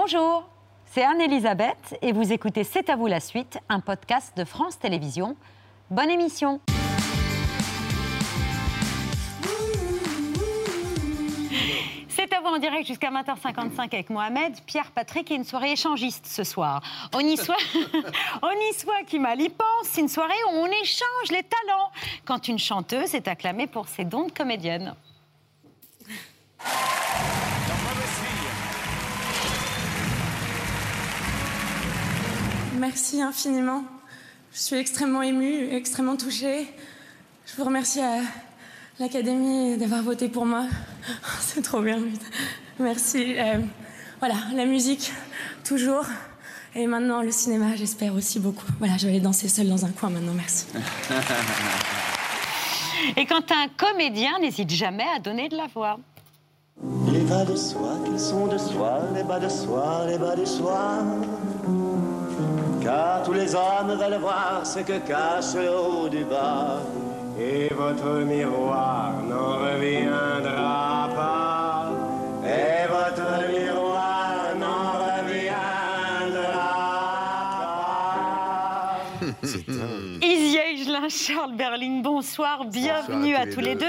Bonjour, c'est Anne-Elisabeth et vous écoutez C'est à vous la suite, un podcast de France Télévisions. Bonne émission C'est à vous en direct jusqu'à 20h55 avec Mohamed, Pierre, Patrick et une soirée échangiste ce soir. On y soit, on y soit qui mal y pense, c'est une soirée où on échange les talents quand une chanteuse est acclamée pour ses dons de comédienne. Merci infiniment. Je suis extrêmement émue, extrêmement touchée. Je vous remercie à l'Académie d'avoir voté pour moi. C'est trop bien. Merci. Euh, voilà, la musique, toujours. Et maintenant, le cinéma, j'espère aussi beaucoup. Voilà, je vais aller danser seule dans un coin maintenant. Merci. Et quand un comédien n'hésite jamais à donner de la voix. Il va de soi qu'ils sont de soi, les bas de soi, les bas de soi. Car tous les hommes veulent voir ce que cache le haut du bas. Et votre miroir n'en reviendra Charles Berling, bonsoir, bienvenue à, tous les deux.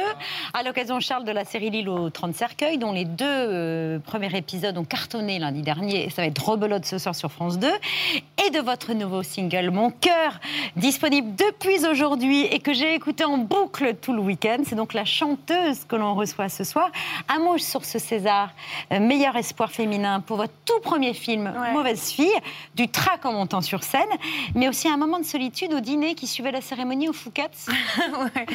À l'occasion, Charles, de la série L'île aux 30 cercueils, dont les deux euh, premiers épisodes ont cartonné lundi dernier, et ça va être rebelote ce soir sur France 2, et de votre nouveau single, Mon cœur, disponible depuis aujourd'hui et que j'ai écouté en boucle tout le week-end. C'est donc la chanteuse que l'on reçoit ce soir. Un mot sur ce César, euh, meilleur espoir féminin pour votre tout premier film, Ouais. Mauvaise fille, du trac en montant sur scène, mais aussi un moment de solitude au dîner qui suivait la cérémonie au Fouquet's. Ouais.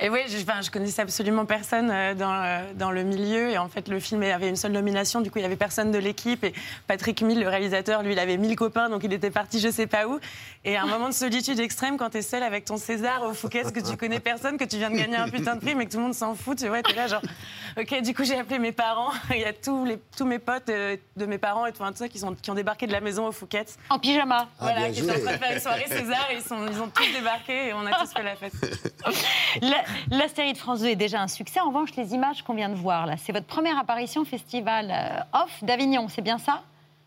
Et oui, je, enfin, je connaissais absolument personne euh, dans, euh, dans le milieu. Et en fait, le film avait une seule nomination. Du coup, il y avait personne de l'équipe. Et Patrick Mille, le réalisateur, lui, il avait mille copains. Donc, il était parti je sais pas où. Et un moment de solitude extrême quand t'es seul avec ton César au Fouquet, que tu connais personne, que tu viens de gagner un putain de prix, mais que tout le monde s'en fout. Tu vois, t'es là genre, ok, du coup, j'ai appelé mes parents. Il y a tous, les, tous mes potes euh, de mes parents et tout, tout ça qui, sont, qui ont débarqué de la maison au Fouquet. En pyjama. Voilà, bien qui sont en train de faire une soirée César. Et ils, sont, ils ont tous débarqué et on a tous fait la fête. La, la série de France 2 est déjà un succès. En revanche, les images qu'on vient de voir là, c'est votre première apparition au festival euh, off d'Avignon, c'est bien ça?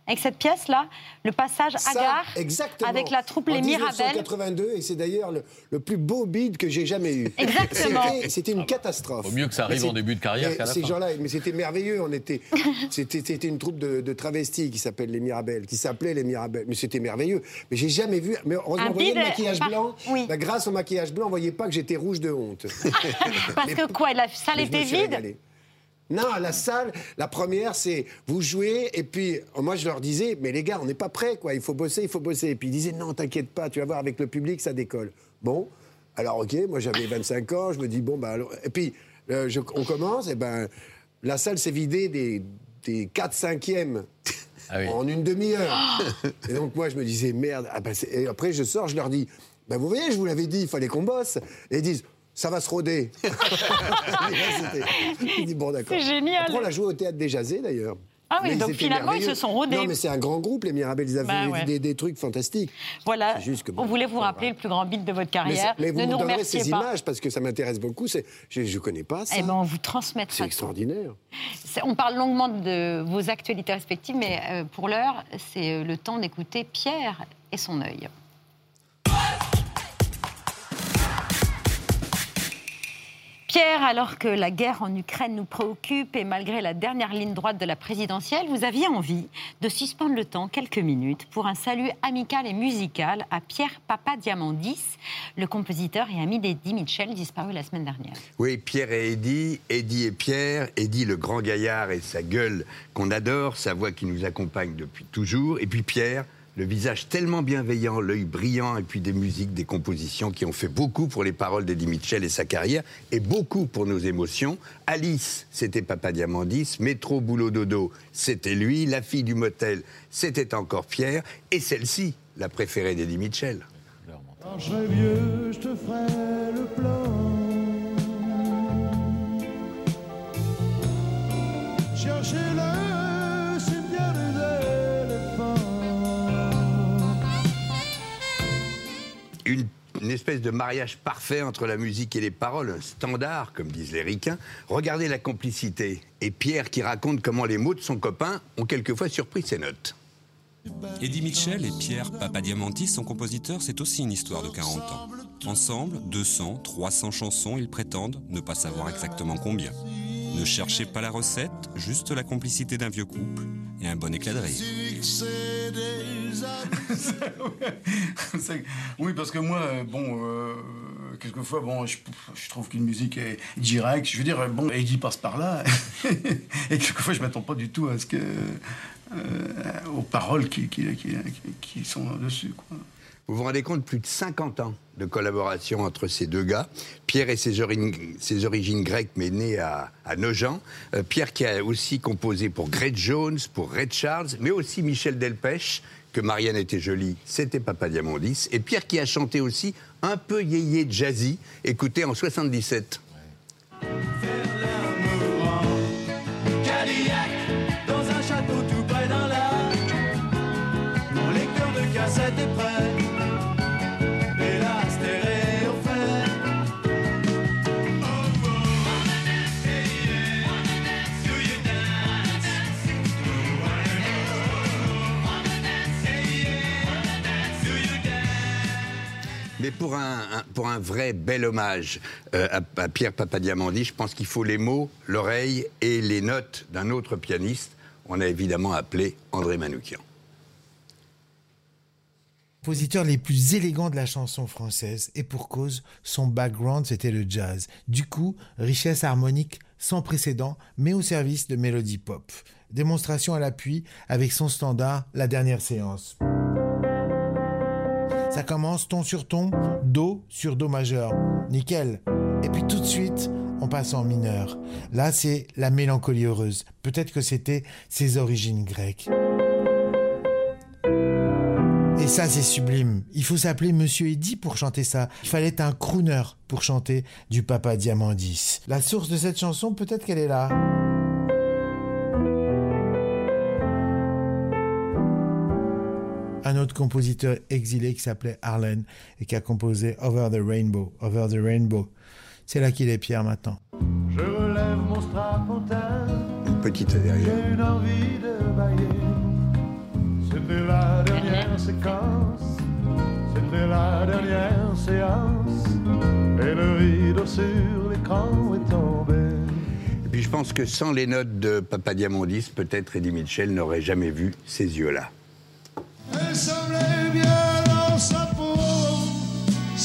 Avec cette pièce-là, le passage gare exactement. avec la troupe en Les Mirabelles. 1982, et c'est d'ailleurs le, le plus beau bid que j'ai jamais eu. Exactement. C'était- une catastrophe. Vaut mieux que ça arrive en début de carrière mais qu'à la Ces fin. gens-là, mais c'était merveilleux. On était, c'était, une troupe de, de travestis qui s'appelle les Mirabelles, qui s'appelait les Mirabelles. Mais c'était merveilleux. Mais j'ai jamais vu. Mais heureusement, Un vous voyez bid, le maquillage par- blanc. oui. Bah, grâce au maquillage blanc, on voyait pas que j'étais rouge de honte. Parce que quoi, la salle était vide Non, la salle, la première, c'est vous jouez, et puis euh, moi je leur disais, mais les gars, on n'est pas prêts, quoi, il faut bosser, il faut bosser. Et puis ils disaient, non, t'inquiète pas, tu vas voir, avec le public, ça décolle. Bon, alors ok, moi j'avais 25 ans, je me dis, bon, bah alors. Et puis euh, je- on commence, et ben la salle s'est vidée des, des 4 cinquièmes. Ah oui. En une demi-heure. et donc moi je me disais merde. Ah ben, c'est- et après je sors, je leur dis, ben vous voyez, je vous l'avais dit, il fallait qu'on bosse. Et ils disent, ça va se roder. Il dit bon d'accord. C'est génial. Après on l'a joué au théâtre des Jazés d'ailleurs. Ah oui, Mais donc finalement, ils se sont rodés. Non mais c'est un grand groupe les Mirabelles, ils avaient Bah ouais. des, des trucs fantastiques. Voilà, juste que bon, on voulait vous rappeler voilà. le plus grand beat de votre carrière. mais vous ne me nous donnerez ces pas. images parce que ça m'intéresse beaucoup. c'est- Je ne connais pas ça. Eh ben, on vous transmettra. c'est extraordinaire. C'est- On parle longuement de vos actualités respectives, mais euh, pour l'heure, c'est euh, le temps d'écouter Pierre et son œil. Pierre, alors que la guerre en Ukraine nous préoccupe et malgré la dernière ligne droite de la présidentielle, vous aviez envie de suspendre le temps quelques minutes pour un salut amical et musical à Pierre Papadiamandis, le compositeur et ami d'Eddie Mitchell, disparu la semaine dernière. Oui, Pierre et Eddie, Eddie et Pierre, Eddie le grand gaillard et sa gueule qu'on adore, sa voix qui nous accompagne depuis toujours, et puis Pierre, le visage tellement bienveillant, l'œil brillant, et puis des musiques, des compositions qui ont fait beaucoup pour les paroles d'Eddie Mitchell et sa carrière, et beaucoup pour nos émotions. Alice, c'était Papa Diamandis, Métro Boulot Dodo, c'était lui, la fille du motel, c'était encore Pierre, et celle-ci, la préférée d'Eddie Mitchell. Une, espèce de mariage parfait entre la musique et les paroles, un standard, comme disent les ricains. Regardez la complicité. Et Pierre qui raconte comment les mots de son copain ont quelquefois surpris ses notes. Eddie Mitchell et Pierre Papadiamantis, son compositeur, c'est aussi une histoire de 40 ans. Ensemble, 200, 300 chansons, ils prétendent ne pas savoir exactement combien. Ne cherchez pas la recette, juste la complicité d'un vieux couple et un bon éclat de rire. oui, parce que moi, euh, bon, euh, quelquefois, bon, je, trouve qu'une musique est directe. Je veux dire, bon, Eddie passe par là. et quelquefois, je m'attends pas du tout à ce que. euh, aux paroles qui, qui, qui, qui sont dessus, quoi. Vous vous rendez compte, plus de 50 ans de collaboration entre ces deux gars. Pierre et ses, ori- ses origines grecques, mais né à, Nogent. Pierre qui a aussi composé pour Greg Jones, pour Red Charles, mais aussi Michel Delpech, que Marianne était jolie, c'était Papa Diamondis. Et Pierre qui a chanté aussi un peu yéyé jazzy, écoutez en 77. Cadillac Mais pour un, vrai bel hommage euh, à, Pierre Papadiamandi, je pense qu'il faut les mots, l'oreille et les notes d'un autre pianiste. On a évidemment appelé André Manoukian. compositeurs les plus élégants de la chanson française et pour cause, son background c'était le jazz. Du coup, richesse harmonique sans précédent, mais au service de mélodie pop. Démonstration à l'appui avec son standard La dernière séance. Ça commence ton sur ton, do sur do majeur. Nickel. Et puis tout de suite, on passe en mineur. Là, c'est la mélancolie heureuse. Peut-être que c'était ses origines grecques. Et ça, c'est sublime. Il faut s'appeler Monsieur Eddy pour chanter ça. Il fallait un crooner pour chanter du Papa Diamandis. La source de cette chanson, peut-être qu'elle est là. Un autre compositeur exilé qui s'appelait Arlen et qui a composé Over the Rainbow. Over the Rainbow. C'est là qu'il est Pierre maintenant. Je relève mon strapontin. Une petite derrière. J'ai une envie de bailler. C'était la dernière séquence. C'était la dernière séance. Et le rideau sur l'écran est tombé. Et puis je pense que sans les notes de Papa Diamandis, peut-être Eddie Mitchell n'aurait jamais vu ces yeux-là.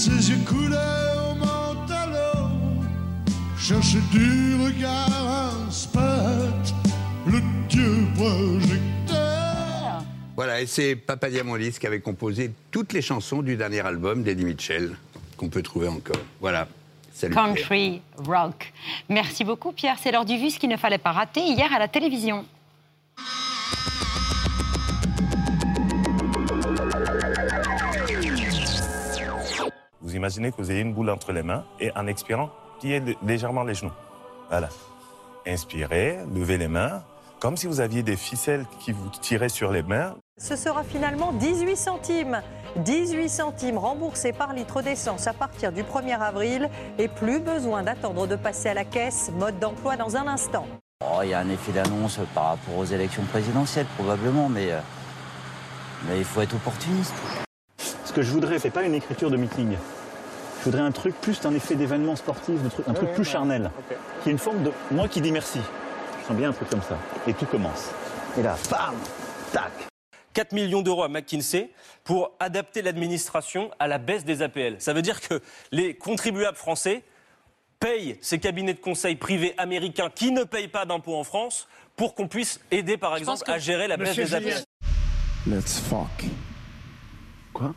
Ses yeux coulaient au du regard un spot. Le dieu projecteur. Voilà, et c'est Papa Diamandis qui avait composé toutes les chansons du dernier album d'Eddie Mitchell, qu'on peut trouver encore. Voilà. Salut. Pierre. Country rock. Merci beaucoup, Pierre. C'est l'heure du vu, ce qu'il ne fallait pas rater hier à la télévision. Imaginez que vous ayez une boule entre les mains et en expirant, pliez lé- légèrement les genoux. Voilà. Inspirez, levez les mains, comme si vous aviez des ficelles qui vous tiraient sur les mains. Ce sera finalement 18 centimes. 18 centimes remboursés par litre d'essence à partir du 1er avril et plus besoin d'attendre de passer à la caisse. Mode d'emploi dans un instant. Oh, il y a un effet d'annonce par rapport aux élections présidentielles, probablement, mais, euh, mais il faut être opportuniste. Ce que je voudrais, c'est pas une écriture de meeting. Je voudrais un truc plus d'un effet d'événement sportif, de truc- un truc plus charnel. Qui est une forme de. Moi qui dis merci. Je sens bien un truc comme ça. Et tout commence. Et là, bam Tac 4 millions d'euros à McKinsey pour adapter l'administration à la baisse des APL. Ça veut dire que les contribuables français payent ces cabinets de conseil privés américains qui ne payent pas d'impôts en France pour qu'on puisse aider, par exemple, à gérer la baisse des APL. Let's fuck. Quoi?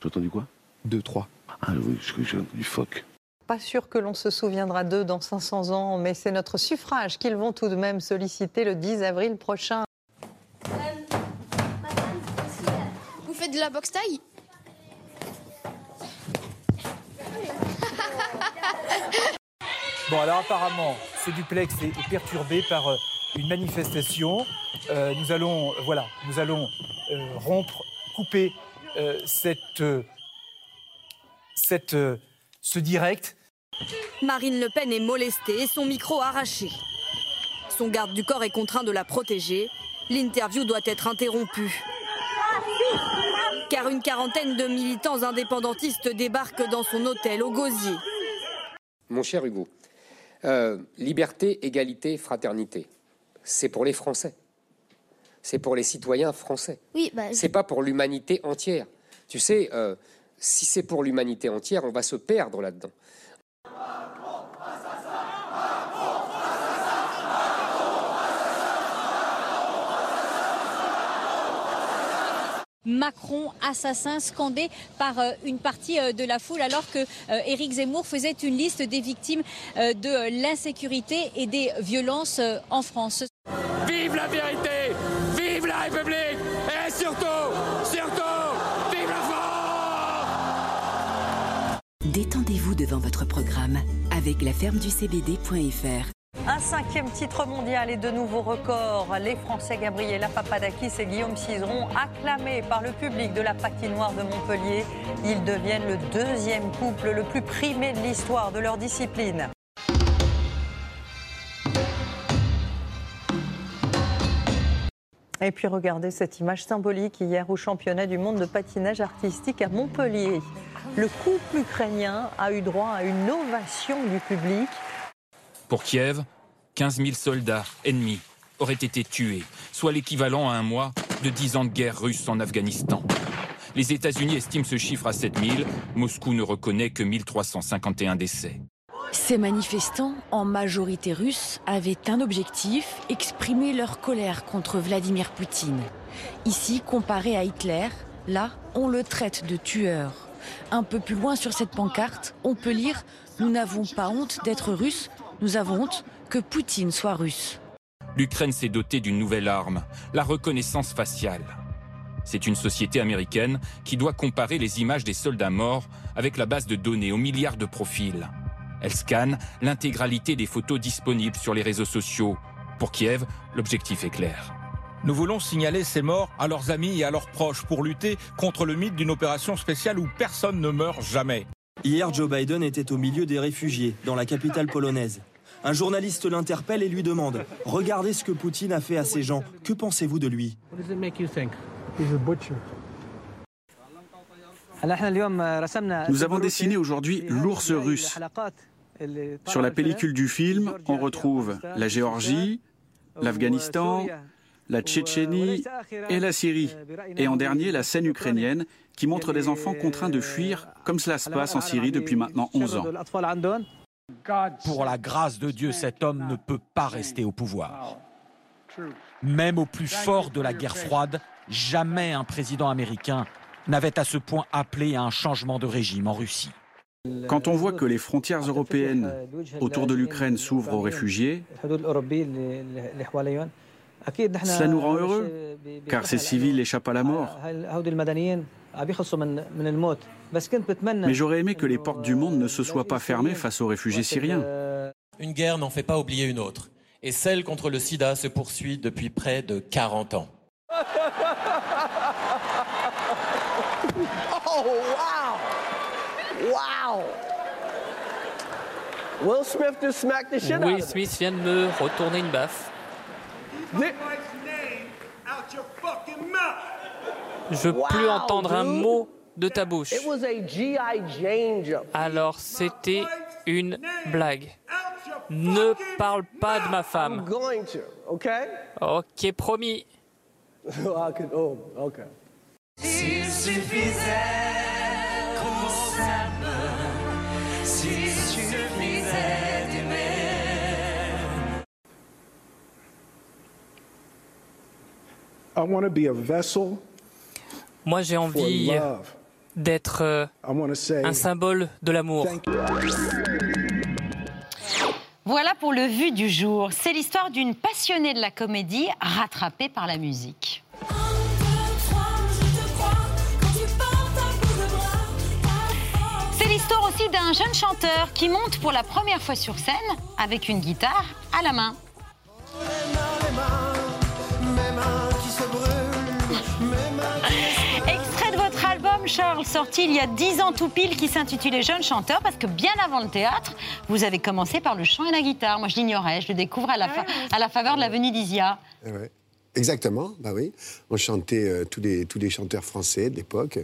J'ai entendu quoi? Deux, trois. Ah oui, entendu fuck. Pas sûr que l'on se souviendra d'eux dans 500 ans, mais c'est notre suffrage qu'ils vont tout de même solliciter le 10 avril prochain. Vous faites de la boxe taille? Bon, alors apparemment, ce duplex est, est perturbé par euh, une manifestation. Euh, nous allons, euh, voilà, nous allons euh, rompre, couper euh, cette, euh, cette, euh, ce direct. Marine Le Pen est molestée et son micro arraché. Son garde du corps est contraint de la protéger. L'interview doit être interrompue. Car une quarantaine de militants indépendantistes débarquent dans son hôtel au Gosier. Mon cher Hugo, euh, liberté, égalité, fraternité, c'est pour les Français. C'est pour les citoyens français. Oui, bah, C'est pas pour l'humanité entière. Tu sais, euh, si c'est pour l'humanité entière, on va se perdre là-dedans. Macron assassin scandé par euh, une partie euh, de la foule alors que euh, Éric Zemmour faisait une liste des victimes de l'insécurité et des violences en France. Devant votre programme avec la ferme du CBD.fr. Un cinquième titre mondial et de nouveaux records. Les Français Gabriela Papadakis et Guillaume Cizeron, acclamés par le public de la patinoire de Montpellier, ils deviennent le deuxième couple le plus primé de l'histoire de leur discipline. Et puis regardez cette image symbolique hier au championnat du monde de patinage artistique à Montpellier. Le couple ukrainien a eu droit à une ovation du public. Pour Kiev, 15 000 soldats ennemis auraient été tués, soit l'équivalent à un mois de 10 ans de guerre russe en Afghanistan. Les États-Unis estiment ce chiffre à 7 000, Moscou ne reconnaît que 1351 décès. Ces manifestants, en majorité russes, avaient un objectif, exprimer leur colère contre Vladimir Poutine. Ici, comparé à Hitler, là, on le traite de tueur. Un peu plus loin sur cette pancarte, on peut lire ⁇ Nous n'avons pas honte d'être russes, nous avons honte que Poutine soit russe ⁇ L'Ukraine s'est dotée d'une nouvelle arme, la reconnaissance faciale. C'est une société américaine qui doit comparer les images des soldats morts avec la base de données aux milliards de profils. Elle scanne l'intégralité des photos disponibles sur les réseaux sociaux. Pour Kiev, l'objectif est clair. Nous voulons signaler ces morts à leurs amis et à leurs proches pour lutter contre le mythe d'une opération spéciale où personne ne meurt jamais. Hier, Joe Biden était au milieu des réfugiés, dans la capitale polonaise. Un journaliste l'interpelle et lui demande Regardez ce que Poutine a fait à ces gens. Que pensez-vous de lui? Nous avons dessiné aujourd'hui l'ours russe. Sur la pellicule du film, on retrouve la Géorgie, l'Afghanistan, la Tchétchénie et la Syrie. Et en dernier, la scène ukrainienne qui montre des enfants contraints de fuir comme cela se passe en Syrie depuis maintenant 11 ans. Pour la grâce de Dieu, cet homme ne peut pas rester au pouvoir. Même au plus fort de la guerre froide, jamais un président américain n'avait à ce point appelé à un changement de régime en Russie. Quand on voit que les frontières européennes autour de l'Ukraine s'ouvrent aux réfugiés, cela nous rend heureux, car ces civils échappent à la mort. Mais j'aurais aimé que les portes du monde ne se soient pas fermées face aux réfugiés syriens. Une guerre n'en fait pas oublier une autre. Et celle contre le sida se poursuit depuis près de 40 ans. Oh, wow! Wow! Will Smith just smacked the shit out Will Smith vient de me retourner une baffe. Je veux plus entendre un mot de ta bouche. It was a G.I. Jane jump. Alors c'était une blague. Ne parle pas de ma I'm femme. going to, okay? Ok, promis. Oh. S'il suffisait Moi j'ai envie d'être euh, I want to say un symbole de l'amour. Voilà pour le vu du jour. C'est l'histoire d'une passionnée de la comédie rattrapée par la musique. C'est l'histoire aussi d'un jeune chanteur qui monte pour la première fois sur scène avec une guitare à la main. Charles, sorti il y a 10 ans tout pile, qui s'intitulait Jeune chanteur, parce que bien avant le théâtre, vous avez commencé par le chant et la guitare. Moi, je l'ignorais, je le découvre à la, fa- à la faveur de l'avenue d'Isia. Eh ouais. Exactement, bah oui. On chantait euh, tous, les, tous les chanteurs français de l'époque.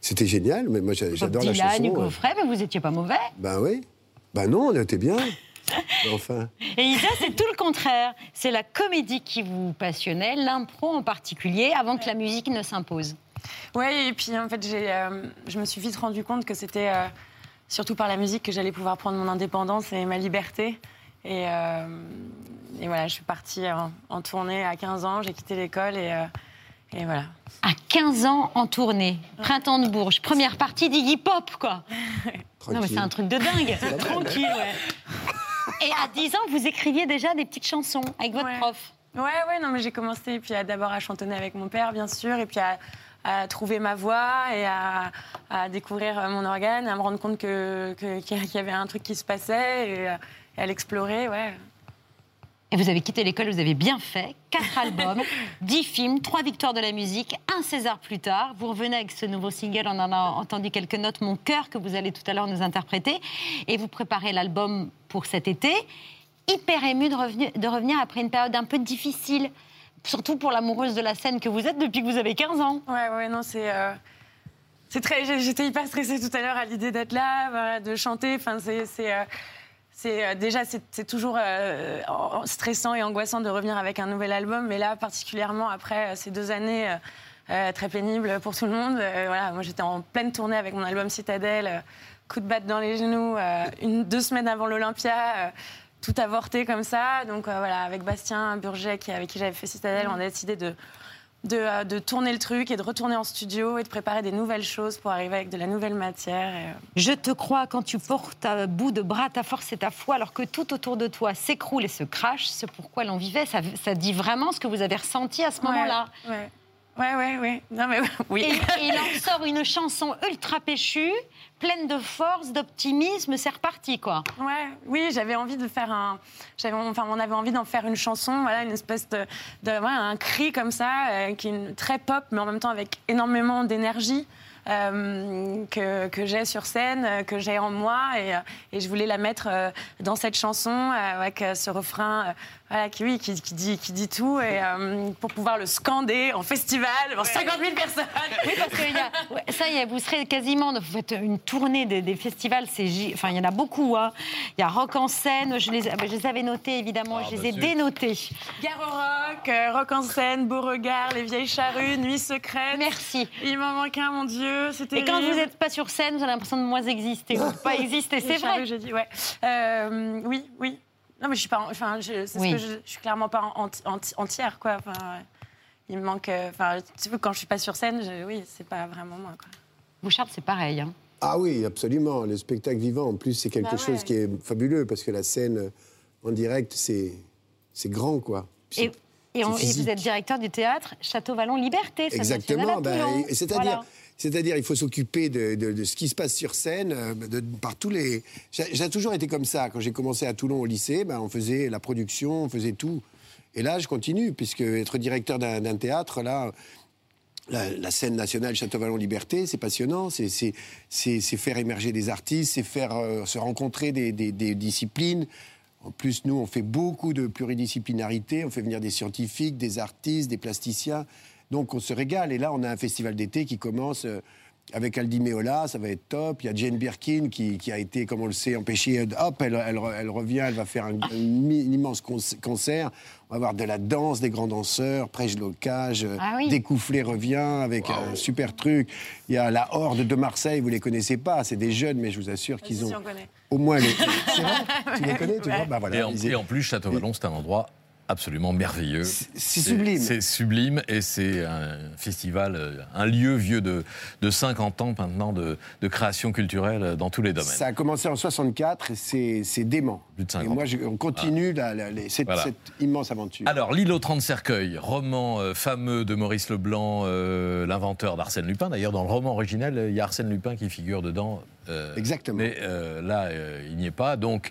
C'était génial, mais moi j'adore la Dylan, chanson. Hugo. Frey, mais vous étiez pas mauvais. Ben oui. Ben non, on était bien. Mais enfin. Et Isa, c'est tout le contraire. C'est la comédie qui vous passionnait, l'impro en particulier, avant que la musique ne s'impose. Ouais, et puis en fait, j'ai, euh, je me suis vite rendu compte que c'était euh, surtout par la musique que j'allais pouvoir prendre mon indépendance et ma liberté. Et, euh, et voilà, je suis partie en, en tournée à 15 ans, j'ai quitté l'école et, euh, et voilà. À 15 ans en tournée, Printemps de Bourges, première partie d'Iggy Pop, quoi. Non, mais c'est un truc de dingue. Tranquille, ouais. Et à 10 ans, vous écriviez déjà des petites chansons avec votre prof. Ouais, ouais, non, mais j'ai commencé puis à- d'abord à chantonner avec mon père, bien sûr, et puis à, à trouver ma voix et à, à découvrir euh, mon organe, à me rendre compte que, que- qu'il y avait un truc qui se passait et, euh, et à l'explorer, ouais. Et vous avez quitté l'école, vous avez bien fait. Quatre albums, dix films, trois victoires de la musique, un César plus tard. Vous revenez avec ce nouveau single, on en a entendu quelques notes, Mon cœur, que vous allez tout à l'heure nous interpréter. Et vous préparez l'album pour cet été. Hyper ému de revenir après une période un peu difficile. Surtout pour l'amoureuse de la scène que vous êtes depuis que vous avez 15 ans. Ouais, ouais, non, c'est. euh, C'est très. J'étais hyper stressée tout à l'heure à l'idée d'être là, de chanter. Enfin, c'est. euh, euh, déjà, c'est toujours stressant et angoissant de revenir avec un nouvel album, mais là, particulièrement après ces deux années très pénibles pour tout le monde. voilà, moi, j'étais en pleine tournée avec mon album Citadelle, coup de batte dans les genoux, deux semaines avant l'Olympia. Tout avorté comme ça. Donc euh, voilà, avec Bastien Burget, qui, avec qui j'avais fait Citadelle, on a décidé de, de, euh, de tourner le truc et de retourner en studio et de préparer des nouvelles choses pour arriver avec de la nouvelle matière. et, euh, Je te crois quand tu portes à bout de bras ta force et ta foi, alors que tout autour de toi s'écroule et se crache. C'est pourquoi l'on vivait. Ça, ça dit vraiment ce que vous avez ressenti à ce Ouais, moment-là. Ouais, ouais, ouais. ouais. Non, mais oui. Et, et il en sort une chanson ultra péchue, pleine de force, d'optimisme. C'est reparti, quoi. Ouais, oui, j'avais envie de faire un. J'avais, enfin, on avait envie d'en faire une chanson, voilà, une espèce de, de ouais, un cri comme ça, euh, qui est une- très pop, mais en même temps avec énormément d'énergie. euh, que, que j'ai sur scène, euh, que j'ai en moi, et, et je voulais la mettre dans cette chanson avec ce refrain, voilà, qui, oui, qui, qui dit, qui dit tout, et euh, pour pouvoir le scander en festival devant 50 000 personnes. Oui, parce que y a- ouais, ça y est, vous serez quasiment. Vous faites une tournée des, des festivals. C'est, enfin, il y en a beaucoup. hein. Il y a Rock en scène. Je les, je les avais notés évidemment. je les ai bah, dénotés. Gare au rock, euh, rock en scène, Beauregard, Les Vieilles Charrues, Nuit secrète. Merci. Il m'en manque un, mon Dieu, c'était Et quand vous n'êtes pas sur scène, vous avez l'impression de moins exister. ou de pas exister. C'est vrai. J'ai dit, ouais. Euh, oui, oui. Non, mais je suis pas. Enfin, je, c'est ce Oui. que je, je suis clairement pas anti- anti- entière, quoi. Enfin, il me manque. euh, Enfin, tu vois, quand je suis pas sur scène, je- oui, c'est pas vraiment moi, quoi. Bouchard, c'est pareil. hein. Ah oui, absolument. Le spectacle vivant, en plus, c'est quelque Bah chose ouais. qui est fabuleux parce que la scène euh, en direct, c'est c'est grand, quoi. Et, et, on- c'est et physique. vous êtes directeur du théâtre Château Vallon Liberté. Exactement. ben, et c'est-à-dire, Voilà. C'est-à-dire, il faut s'occuper de, de- ce qui se passe sur scène euh, de- par tous les. J'ai toujours été comme ça. Quand j'ai commencé à Toulon au lycée, ben, on faisait la production, on faisait tout. Et là, je continue, puisque être directeur d'un théâtre, là. La, scène nationale Château-Vallon-Liberté, c'est passionnant. C'est- faire émerger des artistes, c'est faire euh, se rencontrer des- des disciplines. En plus, nous, on fait beaucoup de pluridisciplinarité. On fait venir des scientifiques, des artistes, des plasticiens. Donc, on se régale. Et là, on a un festival d'été qui commence euh, avec Aldi Meola. Ça va être top. Il y a Jane Birkin qui, qui a été, comme on le sait, empêchée. Hop, elle, elle elle revient. Elle va faire un, un mi- un immense con- concert. On va avoir de la danse, des grands danseurs. Prêche Locage. Ah oui. Découfflé revient avec un super truc. Il y a la Horde de Marseille. Vous les connaissez pas. C'est des jeunes, mais je vous assure qu'ils ont si, on connaît. au moins les. C'est vrai Tu les connais, tu vois Bah voilà. et, en, ils- et en plus, Château-Vallon, c'est un endroit absolument merveilleux. c'est sublime. C'est sublime et c'est un festival, euh, un lieu vieux de, de 50 ans maintenant de, de création culturelle dans tous les domaines. Ça a commencé en 64 et c'est dément. Plus de Et 50. moi, je- on continue la- la- les- cette, Voilà. cette immense aventure. Alors, L'île aux 30 cercueils, roman euh, fameux de Maurice Leblanc, euh, l'inventeur d'Arsène Lupin. D'ailleurs, dans le roman originel, il y a Arsène Lupin qui figure dedans. euh, Exactement. Mais là, il n'y est pas. Donc,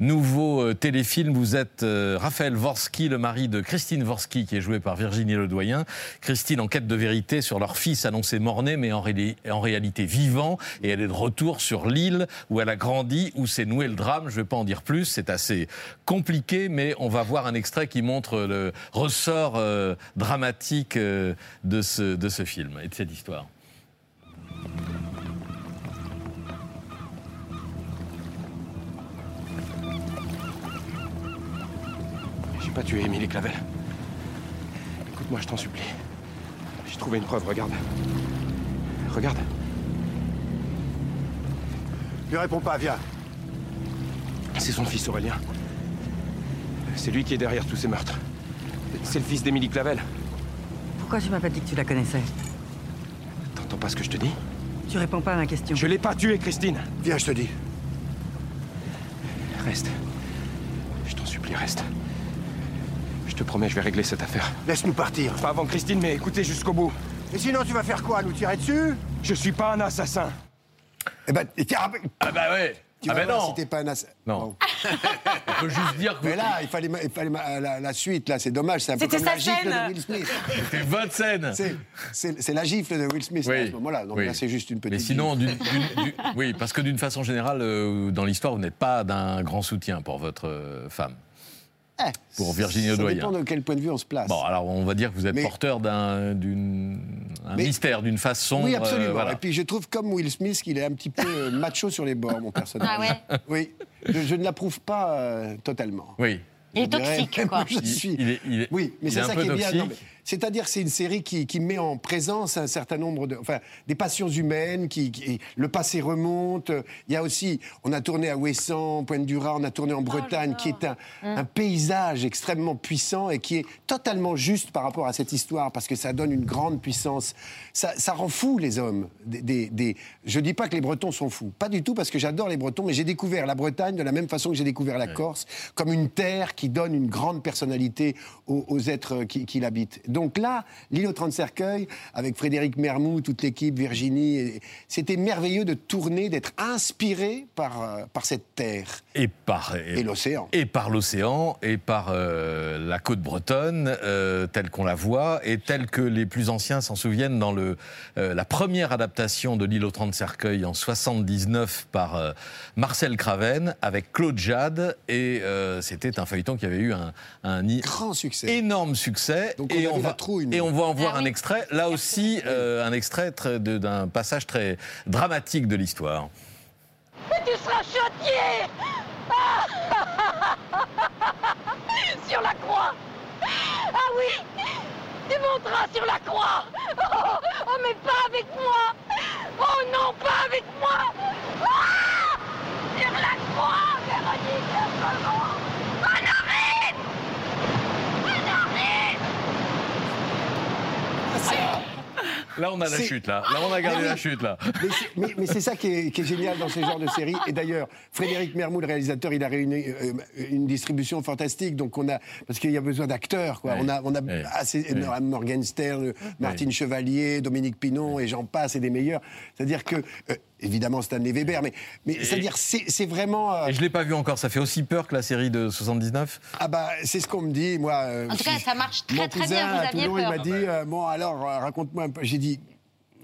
nouveau euh, téléfilm. Vous êtes euh, Raphaël Vorsky, le mari de Christine Vorsky, qui est jouée par Virginie Ledoyen. Christine en quête de vérité sur leur fils annoncé mort-né, mais en, ré- en réalité vivant. Et elle est de retour sur l'île où elle a grandi, où s'est noué le drame. Je ne vais pas en dire plus, c'est assez compliqué, mais on va voir un extrait qui montre le ressort euh, dramatique de ce film et de cette histoire. J'ai pas tué Émilie Clavel. Écoute-moi, je t'en supplie. J'ai trouvé une preuve, regarde. Regarde. Lui réponds pas, viens. C'est son fils Aurélien. C'est lui qui est derrière tous ces meurtres. C'est le fils d'Émilie Clavel. Pourquoi tu m'as pas dit que tu la connaissais? T'entends pas ce que je te dis? Tu réponds pas à ma question. Je l'ai pas tué, Christine. Viens, je te dis. Reste. Je t'en supplie, reste. Je te promets, je vais régler cette affaire. Laisse-nous partir. Pas avant Christine, mais écoutez jusqu'au bout. Et sinon, tu vas faire quoi Nous tirer dessus? Je suis pas un assassin. Eh ben, tiens, Ah bah ouais tu Ah vas ben voir non si t'es pas un ass- Non. On peut juste dire que... Mais là, il fallait, ma- il fallait ma- la, la suite, là, c'est dommage, c'est un peu C'était comme sa la gifle scène. de Will Smith. C'était votre scène C'est- la gifle de Will Smith là, à ce moment-là. Donc oui. là, c'est juste une petite. Mais sinon, du- oui, parce que d'une façon générale, euh, dans l'histoire, vous n'êtes pas d'un grand soutien pour votre euh, femme, Eh, pour Virginie Ça Audoyen. dépend de quel point de vue on se place. Bon, alors on va dire que vous êtes Mais- porteur d'un mystère, d'une face sombre. oui, euh, absolument. voilà. Et puis je trouve comme Will Smith qu'il est un petit peu euh, macho sur les bords, mon personnage. Ah ouais Oui, je, je ne l'approuve pas euh, totalement. Oui. Il est toxique, quoi. Je Il- suis. il est- il est- oui, mais c'est ça qui est bien. non, mais C'est-à-dire que c'est une série qui, qui met en présence un certain nombre de, enfin, des passions humaines. Qui, qui- le passé remonte. Il y a aussi, on a tourné à Ouessant, Pointe du Raz, on a tourné en Bretagne, qui est un, un paysage extrêmement puissant et qui est totalement juste par rapport à cette histoire parce que ça donne une grande puissance. Ça, ça rend fou les hommes. Des, des- des- je dis pas que les Bretons sont fous, pas du tout parce que j'adore les Bretons, mais j'ai découvert la Bretagne de la même façon que j'ai découvert la Corse comme une terre qui donne une grande personnalité aux, aux êtres qui, qui l'habitent. Donc là, l'île aux 30 cercueils, avec Frédéric Mermou, toute l'équipe, Virginie, c'était merveilleux de tourner, d'être inspiré par, euh, par cette terre. Et par Et l'océan. Et par l'océan, et par euh, la côte bretonne, euh, telle qu'on la voit, et telle que les plus anciens s'en souviennent dans le, euh, la première adaptation de l'île aux 30 cercueils en 79 par Marcel Craven, avec Claude Jade, et c'était un feuilleton qui avait eu un, un Grand succès. énorme succès. Donc on et, a on va, et on va en voir Ah un oui. extrait, là aussi un extrait d'un passage très dramatique de l'histoire. Et tu seras châtié Sur la croix. Ah oui Tu monteras sur la croix. Oh, oh, mais pas avec moi. Oh non, pas avec moi. Ah Sur la croix, Là, on a la chute, là. Là, on a gardé Ah oui. la chute, là. Mais c'est- Mais, mais c'est ça qui est, qui est génial dans ce genre de série. Et d'ailleurs, Frédéric Mermou, le réalisateur, il a réuni euh, une distribution fantastique. Donc on a, parce qu'il y a besoin d'acteurs, quoi. On a, on a assez. Morgan Stern, Martine Chevalier, Dominique Pinon, et j'en passe, et des meilleurs. C'est-à-dire que, euh, évidemment, Stanley Weber, mais, mais c'est-à-dire, c'est vraiment. euh, Et je l'ai pas vu encore. Ça fait aussi peur que la série de 79 ah bah, c'est ce qu'on me dit, moi. euh, En tout cas, ça marche mon très très cousin bien. Vous à aviez Toulon, peur. il m'a dit, euh, bon alors, euh, raconte-moi un peu. J'ai dit,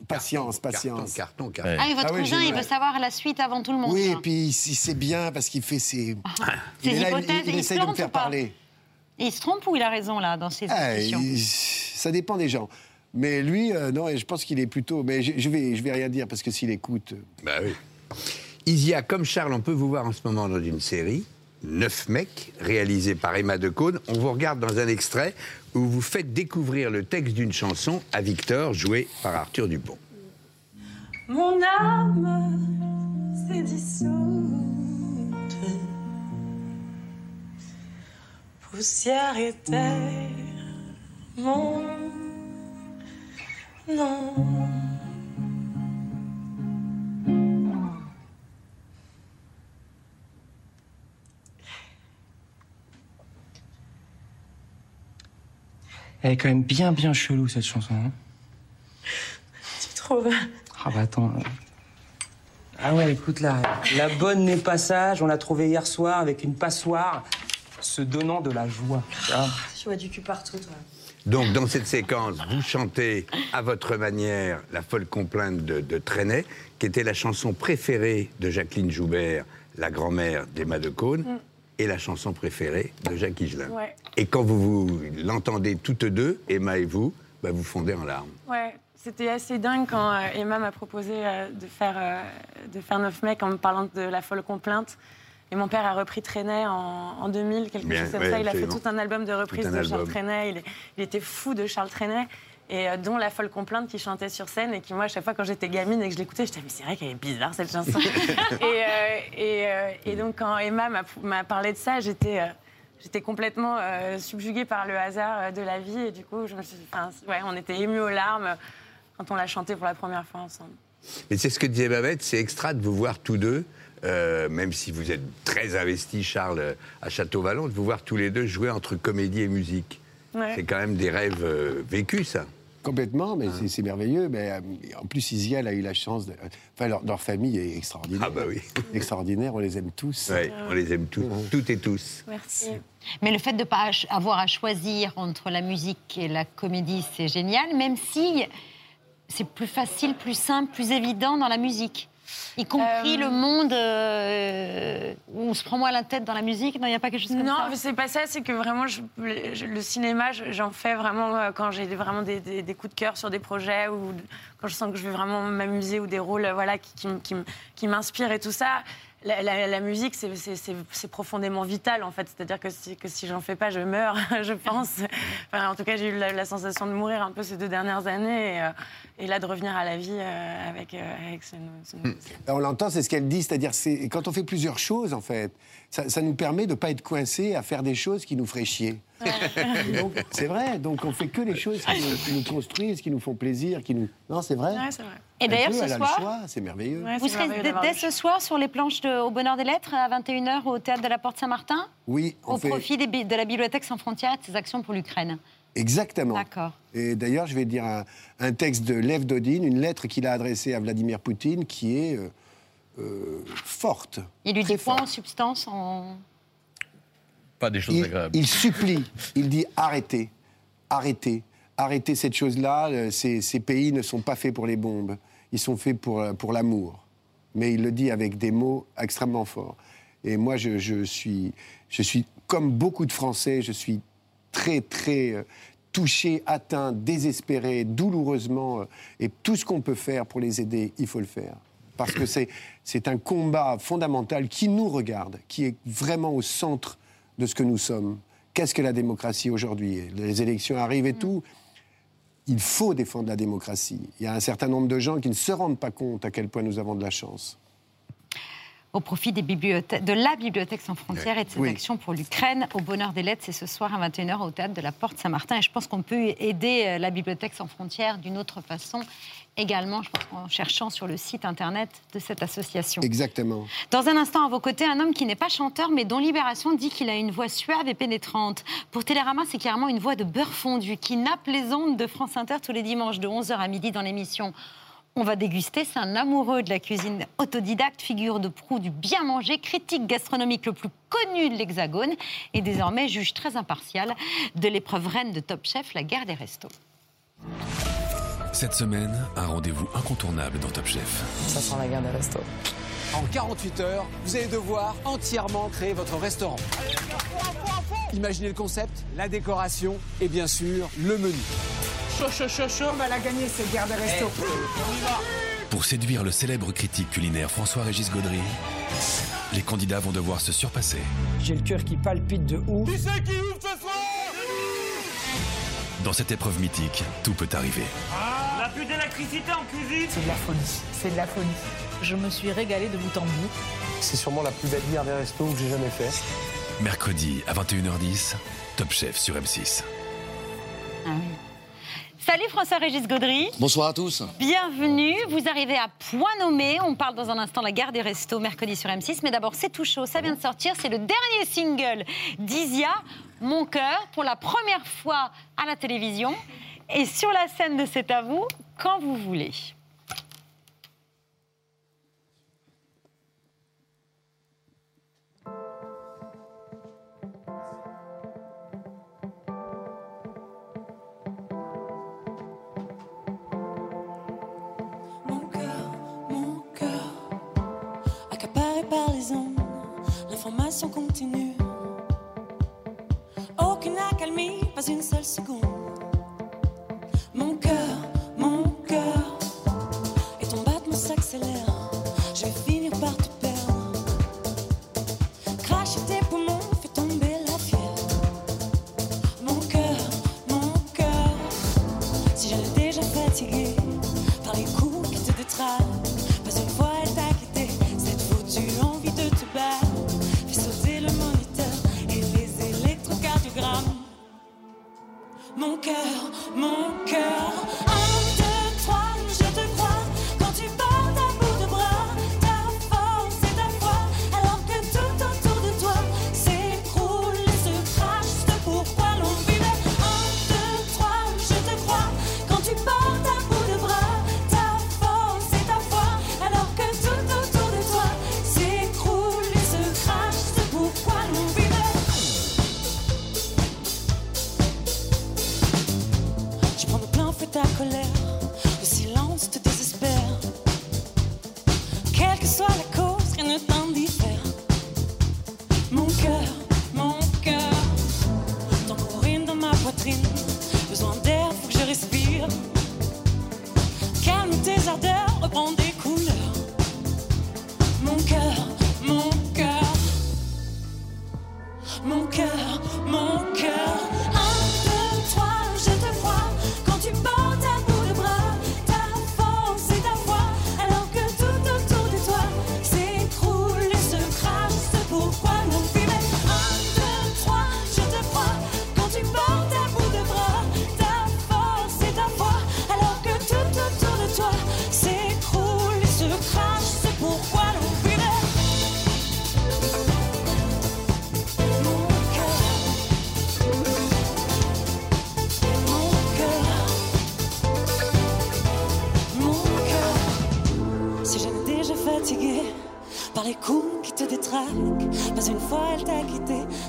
patience, patience. Carton, carton. Ouais. Ah, et votre Ah oui, cousin, il veut savoir la suite avant tout le monde. Oui, ça. et puis c'est bien parce qu'il fait ses. Ses il est là, il- hypothèses, il, essaye de me faire parler. Et il se trompe ou il a raison, là, dans ses Ah, il- ça dépend des gens. Mais lui, euh, non, et je pense qu'il est plutôt. Mais je, je vais, je vais rien dire parce que s'il écoute. euh, Bah oui. Isia, comme Charles, on peut vous voir en ce moment dans une série, Neuf mecs, réalisée par Emma Decaune. On vous regarde dans un extrait où vous faites découvrir le texte d'une chanson à Victor, joué par Arthur Dupont. Mon âme s'est dissoute, poussière et terre, mon nom. Elle est quand même bien bien chelou cette chanson. hein. Tu trouves Ah bah attends. Ah ouais, écoute là, la bonne n'est pas sage, on l'a trouvée hier soir avec une passoire, se donnant de la joie. Tu vois du cul partout, toi. Donc, dans cette séquence, vous chantez à votre manière la folle complainte de, de Trenet, qui était la chanson préférée de Jacqueline Joubert, la grand-mère d'Emma de Caunes, Mm. et la chanson préférée de Jacques Higelin. Ouais. Et quand vous, vous l'entendez toutes deux, Emma et vous, bah, vous fondez en larmes. Ouais, c'était assez dingue quand euh, Emma m'a proposé euh, de, faire, euh, de faire Neuf mecs en me parlant de la folle complainte. Et mon père a repris Trenet en, en 2000, quelque Bien, chose comme ouais, ça. Il a fait tout un album de reprises de Charles. Trenet. Il, était fou de Charles Trenet. Et euh, dont la folle complainte qui chantait sur scène et qui, moi, à chaque fois, quand j'étais gamine et que je l'écoutais, j'étais, mais c'est vrai qu'elle est bizarre cette chanson. et, euh, et, euh, et donc, quand Emma m'a- parlé de ça, j'étais. J'étais complètement subjuguée par le hasard de la vie et du coup, je me suis, enfin, ouais, on était émus aux larmes quand on l'a chanté pour la première fois ensemble. Et c'est ce que disait Babette, c'est extra de vous voir tous deux, euh, même si vous êtes très investis, Charles, à Château-Vallon, de vous voir tous les deux jouer entre comédie et musique. Ouais. C'est quand même des rêves euh, vécus, ça. Complètement, mais c'est- c'est merveilleux. Mais euh, en plus, Isiel a eu la chance. De... Enfin, leur, leur famille est extraordinaire. Ah bah oui. Extraordinaire, on les aime tous. Ouais, on les aime tous, toutes et tous. Merci. Mais le fait de ne pas avoir à choisir entre la musique et la comédie, c'est génial, même si c'est plus facile, plus simple, plus évident dans la musique. Y compris Euh, le monde euh, où on se prend moins la tête dans la musique. Non, il n'y a pas quelque chose comme Non, ça mais c'est pas ça, c'est que vraiment, je- le, je- le cinéma, je- j'en fais vraiment euh, quand j'ai vraiment des, des- des coups de cœur sur des projets ou quand je sens que je vais vraiment m'amuser ou des rôles voilà, qui, qui qui m'inspirent et tout ça. La, la- la musique, c'est- profondément vital, en fait. C'est-à-dire que si, que si j'en fais pas, je meurs, je pense. Enfin, en tout cas, j'ai eu la, la sensation de mourir un peu ces deux dernières années. Et, euh, et là, de revenir à la vie euh, avec, euh, avec ce, ce- On l'entend, c'est ce qu'elle dit, c'est-à-dire c'est quand on fait plusieurs choses, en fait, ça, ça nous permet de ne pas être coincé à faire des choses qui nous feraient chier. C'est vrai, donc on fait que les choses qui nous, qui nous construisent, qui nous font plaisir, qui nous... Non, c'est vrai. Ouais, c'est vrai. Et d'ailleurs, ce soir, c'est merveilleux. Ouais, vous serez merveilleux dès, ce soir sur les planches de, au Bonheur des Lettres à 21h au théâtre de la Porte Saint-Martin Oui, on au fait profit des de la Bibliothèque sans frontières et de ses actions pour l'Ukraine. exactement. D'accord. Et d'ailleurs, je vais dire un, un texte de Lev Dodin, une lettre qu'il a adressée à Vladimir Poutine, qui est euh, euh, forte. Il lui dit quoi en substance en... Pas des choses il, agréables. il supplie, il dit arrêtez, arrêtez, arrêtez cette chose-là. euh, Ces, ces pays ne sont pas faits pour les bombes, ils sont faits pour, euh, pour l'amour. Mais il le dit avec des mots extrêmement forts. Et moi, je, je suis, je suis, comme beaucoup de Français, je suis très, très touché, atteint, désespéré, douloureusement. et tout ce qu'on peut faire pour les aider, il faut le faire. Parce que c'est, un combat fondamental qui nous regarde, qui est vraiment au centre de ce que nous sommes. Qu'est-ce que la démocratie aujourd'hui? Les élections arrivent et tout. Il faut défendre la démocratie. Il y a un certain nombre de gens qui ne se rendent pas compte à quel point nous avons de la chance. au profit des bibliothèques, de la Bibliothèque sans frontières et de ses Oui. actions pour l'Ukraine. Au Bonheur des Lettres, c'est ce soir à 21h au théâtre de la Porte Saint-Martin. Et je pense qu'on peut aider euh, la Bibliothèque sans frontières d'une autre façon également, je pense, en cherchant sur le site internet de cette association. Exactement. Dans un instant, à vos côtés, un homme qui n'est pas chanteur, mais dont Libération dit qu'il a une voix suave et pénétrante. Pour Télérama, c'est carrément une voix de beurre fondu qui nappe les ondes de France Inter tous les dimanches de 11h à midi dans l'émission. On va déguster, c'est un amoureux de la cuisine autodidacte, figure de proue du bien manger, critique gastronomique le plus connu de l'Hexagone et désormais juge très impartial de l'épreuve reine de Top Chef, la guerre des restos. Cette semaine, un rendez-vous incontournable dans Top Chef. Ça sent la guerre des restos. En 48 heures, vous allez devoir entièrement créer votre restaurant. Imaginez le concept, la décoration et bien sûr le menu. Chaud, chaud, chaud, chaud, on va la gagner cette guerre des restos. Pour séduire le célèbre critique culinaire François-Régis Gaudry, les candidats vont devoir se surpasser. J'ai le cœur qui palpite de ouf. Qui c'est qui ouvre ce soir? Dans cette épreuve mythique, tout peut arriver. On a plus d'électricité en cuisine. C'est de la folie. C'est de la folie. Je me suis régalée de bout en bout. C'est sûrement la plus belle guerre des restos que j'ai jamais fait. Mercredi à 21h10, Top Chef sur M6. Salut François-Régis Gaudry. Bonsoir à tous. Bienvenue, vous arrivez à point nommé. On parle dans un instant la guerre des restos mercredi sur M6. Mais d'abord, c'est tout chaud, ça vient de sortir. C'est le dernier single d'Isia, Mon cœur, pour la première fois à la télévision. Et sur la scène de C'est à vous, quand vous voulez. Mon cœur, mon cœur accaparé par les hommes, l'information continue. Aucune accalmie, pas une seule seconde.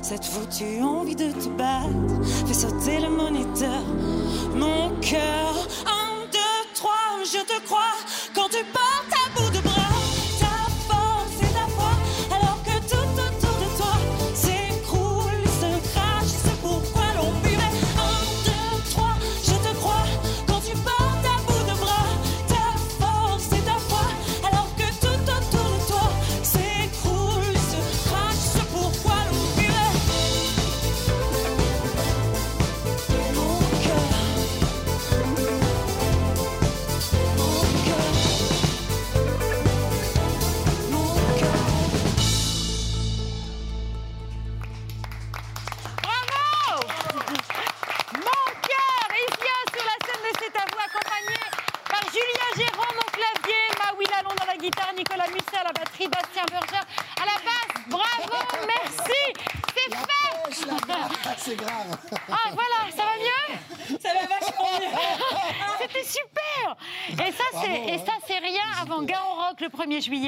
Cette foutue envie de te battre fait sauter le moniteur. Mon cœur,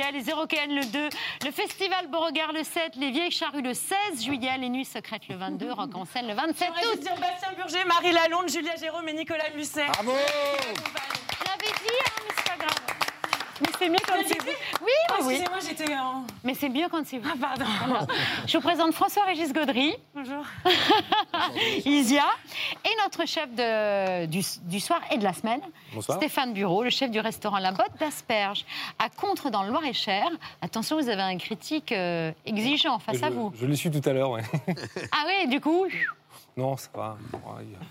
juillet, les Eurocaines le 2, le Festival Beauregard le 7, les Vieilles Charrues le 16 juillet, les Nuits Secrètes le 22, Rock en scène le 27 J'aimerais juste août. dire Bastien Burger, Marie Lalonde, Julia Jérôme et Nicolas Musset. Bravo Je l'avais dit, hein, mais c'est pas grave. Mais c'est mieux quand c'est vous. Oui, Ah, oui, oui. Excusez-moi, j'étais en... Mais c'est mieux quand c'est vous. Ah, pardon. Je vous présente François-Régis Gaudry, Bonjour. Isia, et notre chef de- du, du soir et de la semaine, Bonsoir. Stéphane Bureau, le chef du restaurant La Botte d'Asperges, à Contre dans le Loir-et-Cher. Attention, vous avez un critique euh, exigeant face je, à vous. Je l'ai su tout à l'heure, ouais. Ah oui, du coup, non, ça va.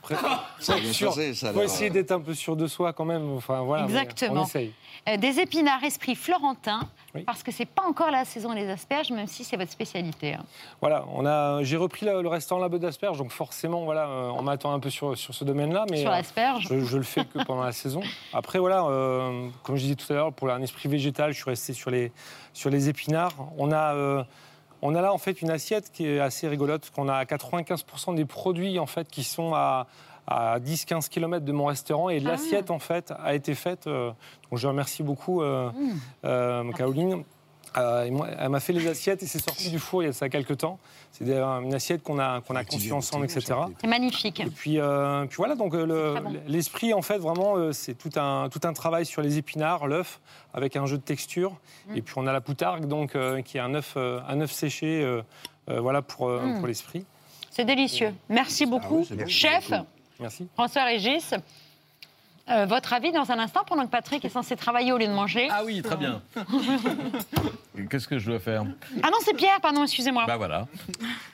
Après, Ça a bien sûr, passé, ça, faut essayer d'être un peu sûr de soi quand même. Enfin, voilà, Exactement. On essaye. euh, des épinards esprit florentin, Oui. parce que c'est pas encore la saison des asperges, même si c'est votre spécialité. hein. Voilà, on a, j'ai repris le, le restaurant La Botte d'Asperges, donc forcément, voilà, euh, on m'attend un peu sur, sur ce domaine-là, mais Sur euh, l'asperge. je, je le fais que pendant la saison. Après, voilà, euh, comme je disais tout à l'heure, pour un esprit végétal, je suis resté sur les, sur les épinards. On a, euh, on a là en fait une assiette qui est assez rigolote, qu'on a 95% des produits en fait qui sont à à 10-15 km de mon restaurant et Ah. l'assiette en fait a été faite. euh, donc je remercie beaucoup euh, euh, Caroline. Euh, elle m'a fait les assiettes et c'est sorti du four il y a ça quelques temps. C'est une assiette qu'on a, qu'on a conçue ensemble, etc. C'est magnifique. Et puis, euh, puis voilà, donc euh, le- Très bon. l'esprit, en fait, vraiment, euh, c'est tout un, tout un travail sur les épinards, l'œuf, avec un jeu de texture. Mm. Et puis on a la poutargue, donc, euh, qui est un œuf, euh, un œuf séché, euh, euh, voilà, pour, euh, Mm. pour l'esprit. C'est délicieux. Merci beaucoup. c'est bon. Chef, Merci. François Régis, euh, votre avis dans un instant pendant que Patrick est censé travailler au lieu de manger Ah oui, très bien. Qu'est-ce que je dois faire? Ah non, c'est Pierre, pardon, excusez-moi. Bah voilà.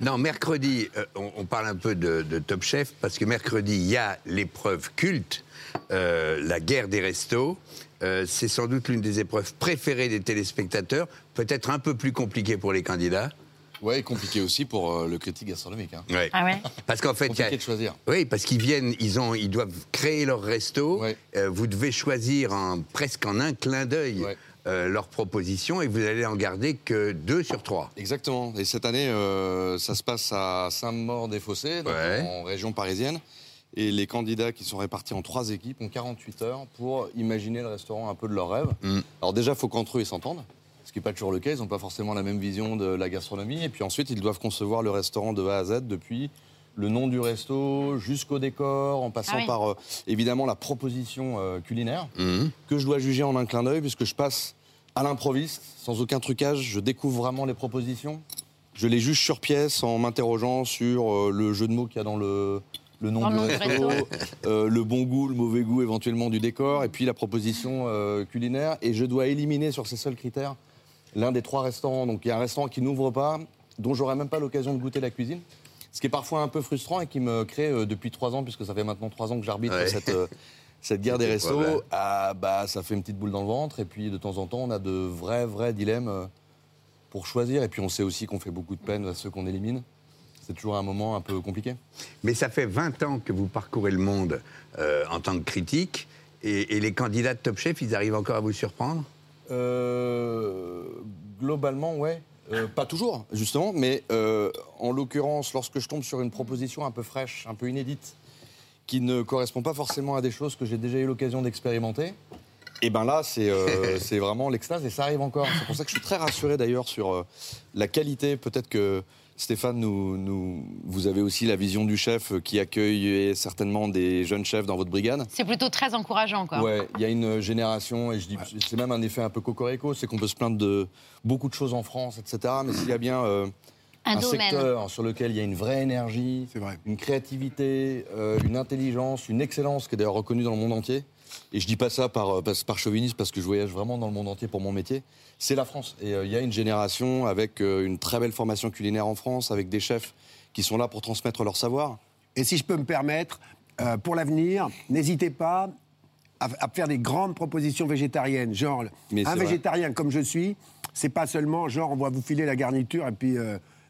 Non, mercredi, euh, on, on parle un peu de, de Top Chef parce que mercredi, il y a l'épreuve culte, euh, la guerre des restos. Euh, c'est sans doute l'une des épreuves préférées des téléspectateurs, peut-être un peu plus compliquée pour les candidats. Ouais, et compliqué aussi pour euh, le critique gastronomique. hein. Ouais. Ah ouais Parce qu'en fait, il y a- Compliqué de choisir. oui, parce qu'ils viennent, ils ont, ils doivent créer leur resto. Euh, vous devez choisir en, presque en un clin d'œil euh, leur proposition et vous allez en garder que deux sur trois. Exactement. Et cette année, euh, ça se passe à Saint-Maur-des-Fossés, en région parisienne. Et les candidats qui sont répartis en trois équipes ont 48 heures pour imaginer le restaurant un peu de leur rêve. Alors déjà, il faut qu'entre eux, ils s'entendent. Ce qui n'est pas toujours le cas. Ils n'ont pas forcément la même vision de la gastronomie. Et puis ensuite, ils doivent concevoir le restaurant de A à Z depuis le nom du resto jusqu'au décor, en passant Ah oui. par euh, évidemment la proposition euh, culinaire que je dois juger en un clin d'œil puisque je passe à l'improviste, sans aucun trucage. Je découvre vraiment les propositions. Je les juge sur pièce en m'interrogeant sur euh, le jeu de mots qu'il y a dans le, le nom du resto, resto. euh, le bon goût, le mauvais goût éventuellement du décor, et puis la proposition euh, culinaire. Et je dois éliminer sur ces seuls critères l'un des trois restaurants. Donc il y a un restaurant qui n'ouvre pas, dont j'aurai même pas l'occasion de goûter la cuisine. Ce qui est parfois un peu frustrant et qui me crée euh, depuis trois ans, puisque ça fait maintenant trois ans que j'arbitre Ouais. cette, euh, cette guerre des restos, ah, bah, ça fait une petite boule dans le ventre. Et puis de temps en temps, on a de vrais, vrais dilemmes euh, pour choisir. Et puis on sait aussi qu'on fait beaucoup de peine à ceux qu'on élimine. C'est toujours un moment un peu compliqué. Mais ça fait 20 ans que vous parcourez le monde euh, en tant que critique. Et, et les candidats de Top Chef, ils arrivent encore à vous surprendre? Globalement, ouais. Euh, pas toujours, justement, mais euh, en l'occurrence, lorsque je tombe sur une proposition un peu fraîche, un peu inédite, qui ne correspond pas forcément à des choses que j'ai déjà eu l'occasion d'expérimenter, et ben là, c'est euh, c'est vraiment l'extase et ça arrive encore. C'est pour ça que je suis très rassuré d'ailleurs sur euh, la qualité. Peut-être que Stéphane, nous, nous, vous avez aussi la vision du chef qui accueille certainement des jeunes chefs dans votre brigade. C'est plutôt très encourageant, quoi. Ouais, il y a une génération, et je dis, c'est même un effet un peu cocorico, c'est qu'on peut se plaindre de beaucoup de choses en France, etc. Mais s'il y a bien euh, Un secteur sur lequel il y a une vraie énergie, une créativité, euh, une intelligence, une excellence qui est d'ailleurs reconnue dans le monde entier. Et je dis pas ça par, euh, par, chauvinisme parce que je voyage vraiment dans le monde entier pour mon métier. C'est la France. Et euh, il y a une génération avec euh, une très belle formation culinaire en France, avec des chefs qui sont là pour transmettre leur savoir. Et si je peux me permettre, euh, pour l'avenir, n'hésitez pas à, à faire des grandes propositions végétariennes. Genre, Mais un vrai. végétarien comme je suis, c'est pas seulement genre on va vous filer la garniture et puis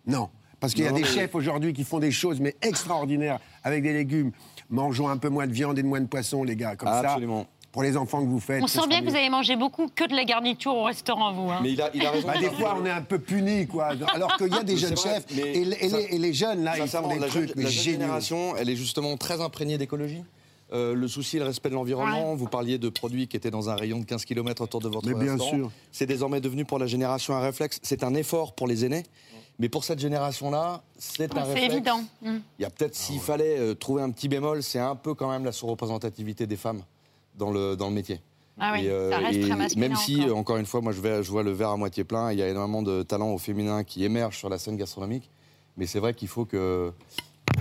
non. Parce qu'il y a des chefs aujourd'hui qui font des choses mais extraordinaires avec des légumes. Mangeons un peu moins de viande et de moins de poisson, les gars, comme Absolument. ça. Pour les enfants que vous faites. On sent bien que vous avez mangé beaucoup que de la garniture au restaurant, vous. hein. Mais il a, il a raison. Bah, des fois, on est un peu puni, quoi. Alors qu'il y a des jeunes vrai, chefs mais et, et ça- les, et les jeunes, là, ils font des la trucs jeune, mais la jeune génération, elle est justement très imprégnée d'écologie. Euh, le souci, le respect de l'environnement. Vous parliez de produits qui étaient dans un rayon de 15 km autour de votre Mais bien restaurant. sûr. C'est désormais devenu pour la génération un réflexe. C'est un effort pour les aînés. Mais pour cette génération-là, c'est un C'est réflexe. évident. Mm. Il y a peut-être, s'il fallait euh, trouver un petit bémol, c'est un peu quand même la sous-représentativité des femmes dans le, dans le métier. Ah oui, Et, ça reste et très masculin Même si, encore. euh, encore une fois, moi je, vais, je vois le verre à moitié plein, il y a énormément de talents au féminin qui émergent sur la scène gastronomique, mais c'est vrai qu'il faut que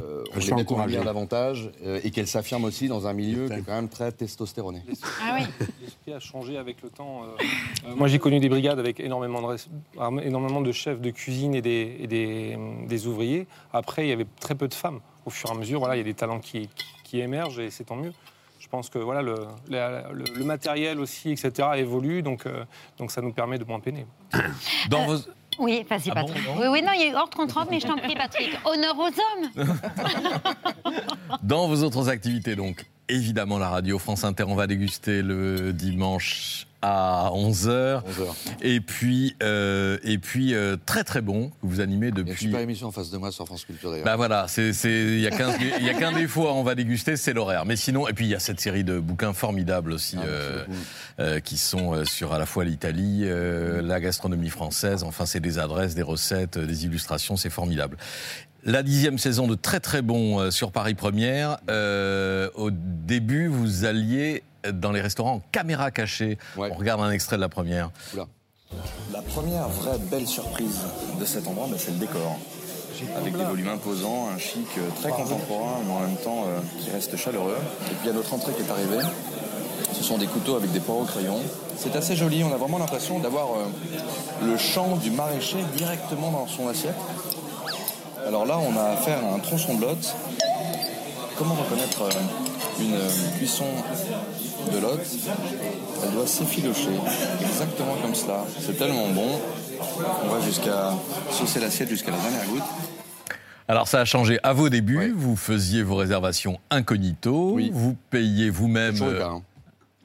euh, on les mette en lumière davantage euh, et qu'elles s'affirment aussi dans un milieu qui est quand même très testostéroné. Ah oui. L'esprit a changé avec le temps. euh, euh, moi, j'ai connu des brigades avec énormément de, res- énormément de chefs de cuisine et, des, et des, des ouvriers. Après, il y avait très peu de femmes. Au fur et à mesure, voilà, il y a des talents qui, qui émergent et c'est tant mieux. Je pense que voilà, le, la- le- le matériel aussi, etc., évolue, donc, euh, donc ça nous permet de moins peiner. Dans vos... Oui, vas-y, Ah Patrick. oui, oui, non, il est hors 30 mais je t'en prie, Patrick. Honneur aux hommes. Dans vos autres activités, donc, évidemment, la radio France Inter, on va déguster le dimanche à 11h. Et puis, euh, et puis euh, très très bon, que vous animez Il y a une depuis... super émission en face de moi sur France Culture d'ailleurs. Bah voilà, il n'y a qu'un il y a qu'un défaut à on va déguster, c'est l'horaire. Mais sinon, et puis il y a cette série de bouquins formidables aussi, euh, euh, qui sont sur à la fois l'Italie, la gastronomie française, enfin c'est des adresses, des recettes, des illustrations, c'est formidable. La dixième saison de très très bon euh, sur Paris Première. Euh, au début, vous alliez dans les restaurants en caméra cachée. On regarde un extrait de la première. Oula. La première vraie belle surprise de cet endroit, bah, c'est le décor. avec des volumes imposants, un chic euh, très contemporain, mais en même temps euh, qui reste chaleureux. Et puis il y a notre entrée qui est arrivée. Ce sont des couteaux avec des poires au crayon. C'est assez joli, on a vraiment l'impression d'avoir euh, le champ du maraîcher directement dans son assiette. Alors là, on a affaire à un tronçon de lotte. Comment reconnaître euh, une euh, cuisson de lotte? Elle doit s'effilocher, exactement comme cela. C'est tellement bon. On va jusqu'à saucer l'assiette jusqu'à la dernière goutte. Alors ça a changé à vos débuts, vous faisiez vos réservations incognito, vous payiez vous-même. cas, hein.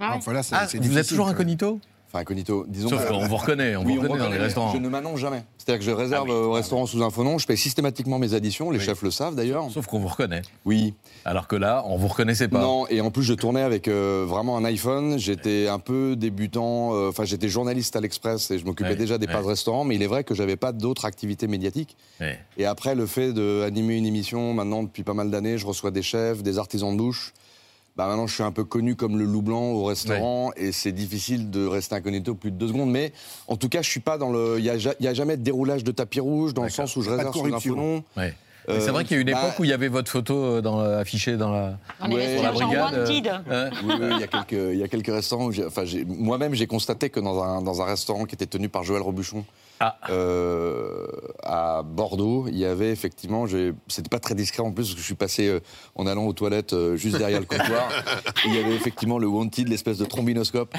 Ah ouais. Enfin, là, c'est- Ah, c'est vous êtes toujours incognito? Enfin, incognito, disons. Sauf qu'on vous reconnaît, on Oui, vous reconnaît dans les restaurants. Je ne m'annonce jamais. C'est-à-dire que je réserve au restaurant sous un faux nom, je paye systématiquement mes additions, les chefs le savent d'ailleurs. Sauf qu'on vous reconnaît. Oui. Alors que là, on vous reconnaissait pas. Non, et en plus, je tournais avec euh, vraiment un iPhone. J'étais un peu débutant. euh, Enfin, j'étais journaliste à l'Express et je m'occupais déjà des ouais. pages restaurants. Mais il est vrai que j'avais pas d'autres activités médiatiques. Et après, le fait d'animer une émission, maintenant, depuis pas mal d'années, je reçois des chefs, des artisans de bouche. Bah, maintenant, je suis un peu connu comme le loup blanc au restaurant et c'est difficile de rester incognito plus de deux secondes. Mais en tout cas, je suis pas dans le. Il n'y a, ja- jamais de déroulage de tapis rouge dans le sens où je Pas de réserve sous un nom. Ouais. Euh, c'est vrai qu'il y a une bah, époque où il y avait votre photo euh, dans, la- affichée dans la, On Ouais, sur la brigade. euh, hein. Oui, oui, il y a quelques, il y a quelques restaurants enfin, moi-même, j'ai constaté que dans un, dans un restaurant qui était tenu par Joël Robuchon, Ah. euh, à Bordeaux, il y avait effectivement, j'ai- c'était pas très discret en plus, parce que je suis passé euh, en allant aux toilettes euh, juste derrière le comptoir. Il y avait effectivement le Wanted, l'espèce de trombinoscope,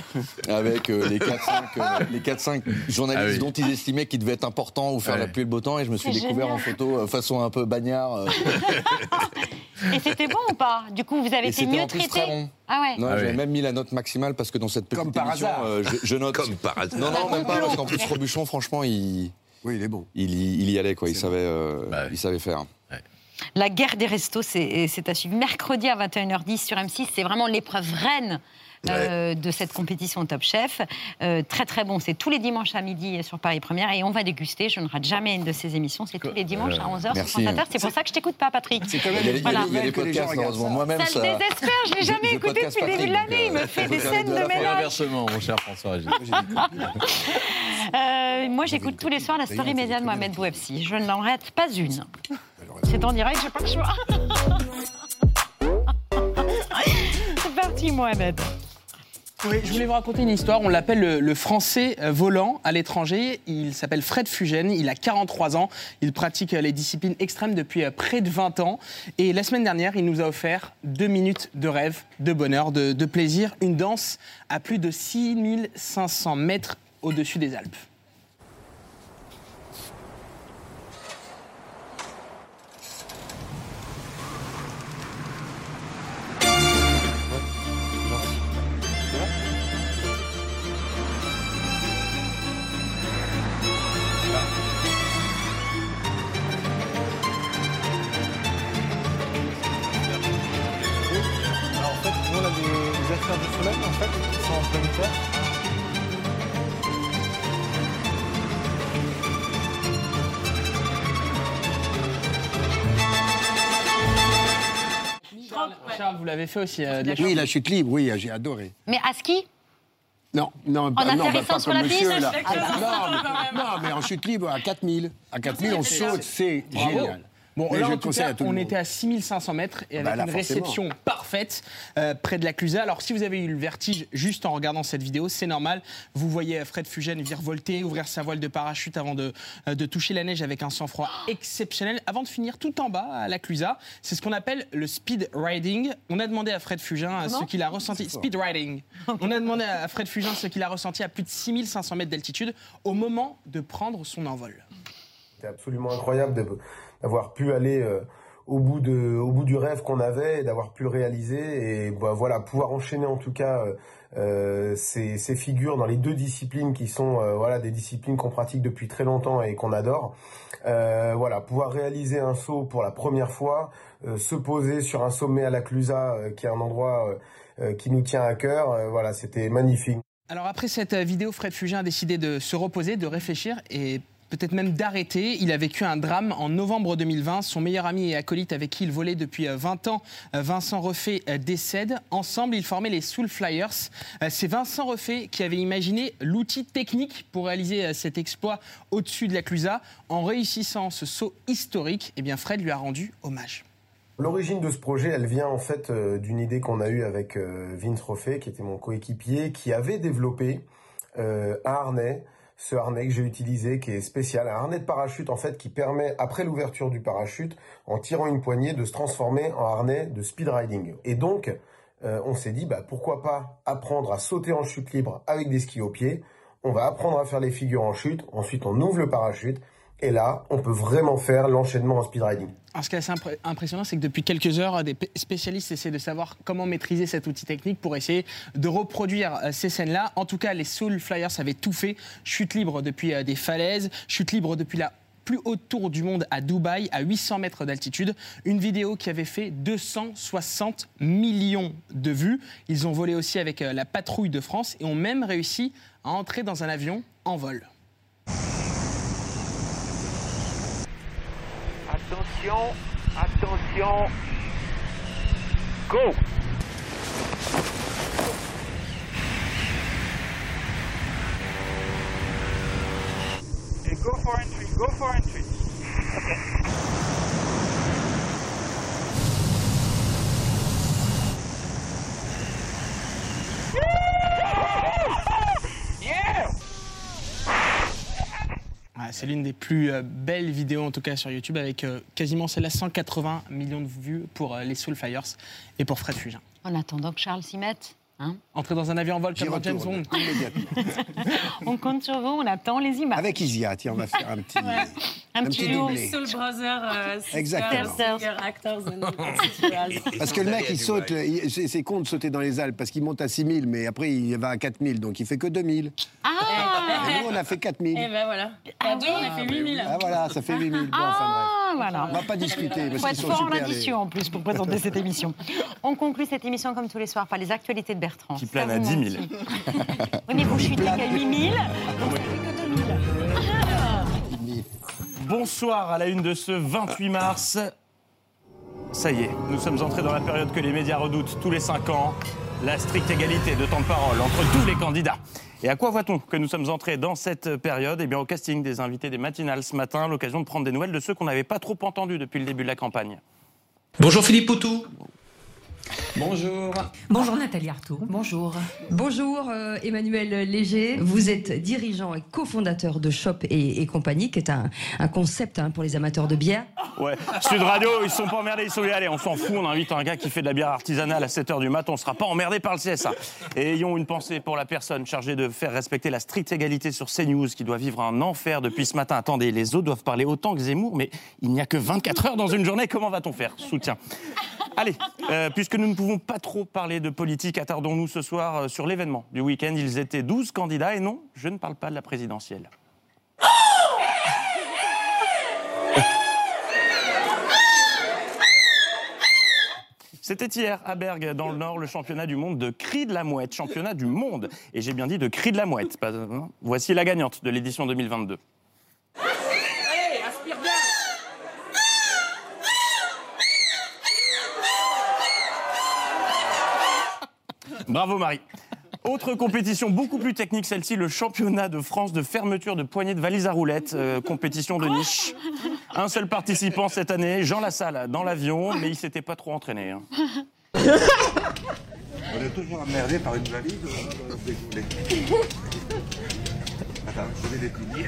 avec euh, les 4-5 euh, les 4-5 journalistes Ah oui. dont ils estimaient qu'ils devaient être importants ou faire Ouais. la pluie et le beau temps. Et je me suis découvert génial. en photo euh, façon un peu bagnard. Et c'était bon ou pas? Du coup, vous avez et été mieux en plus traité très bon. Ah ouais. Non, Ah j'avais oui. même mis la note maximale parce que dans cette petite Comme par émission, hasard. euh, je, je note. Comme par hasard. Non, non, même pas, parce qu'en plus, Robuchon, franchement, il, Oui, il est bon. il, y- il y allait, quoi. Il savait, euh, Bah oui. il savait faire. La guerre des restos, c'est c'est à suivre mercredi à 21h10 sur M6. C'est vraiment l'épreuve reine. Euh, de cette compétition Top Chef. Euh, très très bon, c'est tous les dimanches à midi sur Paris Première et on va déguster. Je ne rate jamais une de ces émissions, c'est tous les dimanches à 11h sur merci. France Inter. C'est pour ça que je t'écoute pas, Patrick. C'est quand même Il y a, Voilà. il y a des podcasts, heureusement. ça. Moi-même, Ça le désespère, je l'ai jamais écouté depuis le début de l'année. Il me fait euh, des scènes de ménage. Inversement, mon cher François. Euh, moi, j'écoute tous les soirs la story média de Mohamed Bouafsi. Je n'en rate pas une. C'est en direct, j'ai pas le choix. C'est parti, Mohamed. Je voulais vous raconter une histoire. On l'appelle le, le français euh, volant à l'étranger. Il s'appelle Fred Fugène. Il a 43 ans. Il pratique euh, les disciplines extrêmes depuis euh, près de 20 ans. Et la semaine dernière, il nous a offert deux minutes de rêve, de bonheur, de, de plaisir. Une danse à plus de 6500 mètres au-dessus des Alpes. Vous l'avez fait aussi. euh, de la Oui, la chute libre, oui, j'ai adoré. Mais à ski? Non, non, pas, non, atterrissant pas sur comme la monsieur, piste là. Chose non, mais, non, mais en chute libre, à 4000. À 4000, on saute, c'est génial. Bon, Mais là, je en le tout conseille cas, à tout le on monde. était à 6500 mètres et avec Bah là, une forcément. réception parfaite euh, près de la Clusaz. Alors, si vous avez eu le vertige juste en regardant cette vidéo, c'est normal. Vous voyez Fred Fugène virevolter, ouvrir sa voile de parachute avant de, euh, de toucher la neige avec un sang-froid exceptionnel, avant de finir tout en bas à la Clusaz. C'est ce qu'on appelle le speed riding. On a demandé à Fred Fugène à ce qu'il a ressenti. Speed riding. On a demandé à Fred Fugène ce qu'il a ressenti à plus de 6500 mètres d'altitude au moment de prendre son envol. C'était absolument incroyable de- d'avoir pu aller euh, au bout de, au bout du rêve qu'on avait et d'avoir pu le réaliser et bah, voilà pouvoir enchaîner en tout cas euh, euh, ces, ces figures dans les deux disciplines qui sont voilà des disciplines qu'on pratique depuis très longtemps et qu'on adore. Voilà pouvoir réaliser un saut pour la première fois, se poser sur un sommet à la Clusaz euh, qui est un endroit qui nous tient à cœur. voilà c'était magnifique. Alors après cette vidéo, Fred Fugin a décidé de se reposer, de réfléchir et peut-être même d'arrêter. Il a vécu un drame en novembre 2020. Son meilleur ami et acolyte avec qui il volait depuis euh, 20 ans, euh, Vincent Refait, euh, décède. Ensemble, ils formaient les Soul Flyers. Euh, C'est Vincent Refait qui avait imaginé l'outil technique pour réaliser euh, cet exploit au-dessus de la Clusa. En réussissant ce saut historique, eh bien Fred lui a rendu hommage. L'origine de ce projet, elle vient en fait euh, d'une idée qu'on a eue avec euh, Vince Roffet, qui était mon coéquipier, qui avait développé euh, un harnais, ce harnais que j'ai utilisé, qui est spécial, un harnais de parachute en fait, qui permet, après l'ouverture du parachute, en tirant une poignée, de se transformer en harnais de speed riding. Et donc, euh, on s'est dit, bah, pourquoi pas apprendre à sauter en chute libre avec des skis aux pieds. On va apprendre à faire les figures en chute, ensuite on ouvre le parachute, et là, on peut vraiment faire l'enchaînement en speed riding. Alors, ce qui est assez impressionnant, c'est que depuis quelques heures, des spécialistes essaient de savoir comment maîtriser cet outil technique pour essayer de reproduire euh, ces scènes-là. En tout cas, les Soul Flyers avaient tout fait. Chute libre depuis euh, des falaises, chute libre depuis la plus haute tour du monde à Dubaï, à 800 mètres d'altitude. Une vidéo qui avait fait 260 millions de vues. Ils ont volé aussi avec euh, la patrouille de France et ont même réussi à entrer dans un avion en vol. Attention, attention. Go Okay, go for entry, go for entry. Yeah C'est l'une des plus euh, belles vidéos, en tout cas sur YouTube, avec euh, quasiment celle-là 180 millions de vues pour euh, les Soul Flyers et pour Fred Fugin. En attendant que Charles s'y mette. Hein Entrer dans un avion en vol J'y comme James Bond. on compte sur vous, on attend les images. Avec Isia, tiens, on va faire un petit, Un petit duo. doublé. Soul Brother, euh, Exactement. singer, actors Parce que le mec, il saute, c'est con de sauter dans les Alpes, parce qu'il monte à 6000, mais après, il va à 4000, donc il fait que 2000. Ah Et nous, on a fait 4000. Et ben voilà. À deux, on a fait 8000. Ah voilà, ça fait 8000. Bon, enfin Ah, voilà. bref. On va pas discuter, parce faut qu'ils être sont fort en super. les- addition en plus pour présenter cette émission. On conclut cette émission comme tous les soirs par les actualités de Bertrand. Qui plane à 10 000. manque. Oui, mais vous chutez qu'à 8000, donc ça fait que 2000. Bonsoir à la une de ce 28 mars. Ça y est, nous sommes entrés dans la période que les médias redoutent tous les 5 ans, la stricte égalité de temps de parole entre tous les candidats. Et à quoi voit-on que nous sommes entrés dans cette période? Eh bien au casting des invités des matinales ce matin, l'occasion de prendre des nouvelles de ceux qu'on n'avait pas trop entendus depuis le début de la campagne. Bonjour Philippe Poutou. Bonjour. Bonjour Nathalie Arthaud. Bonjour. Bonjour euh, Emmanuel Léger. Vous êtes dirigeant et cofondateur de Shop et, et compagnie, qui est un, un concept hein, pour les amateurs de bière. Ouais, Sud Radio, ils sont pas emmerdés, ils sont allez, on s'en fout, on invite un gars qui fait de la bière artisanale à 7h du matin, on sera pas emmerdé par le CSA. Et ayons une pensée pour la personne chargée de faire respecter la stricte égalité sur CNews, qui doit vivre un enfer depuis ce matin. Attendez, les autres doivent parler autant que Zemmour, mais il n'y a que 24 heures dans une journée, comment va-t-on faire? Soutien. Allez, euh, puisque nous ne pouvons pas trop parler de politique, attardons-nous ce soir euh, sur l'événement du week-end. Ils étaient 12 candidats, et non, je ne parle pas de la présidentielle. C'était hier à Bergue, dans le Nord, le championnat du monde de cri de la mouette. Championnat du monde. Et j'ai bien dit de cri de la mouette. Hein. Voici la gagnante de l'édition 2022. Allez, aspire bien Bravo Marie. Autre compétition beaucoup plus technique, celle-ci, le championnat de France de fermeture de poignées de valises à roulettes, euh, compétition de niche. Un seul participant cette année, Jean Lassalle, dans l'avion, mais il s'était pas trop entraîné. hein. On est toujours emmerdé par une valise. euh. Attends, je vais déplier.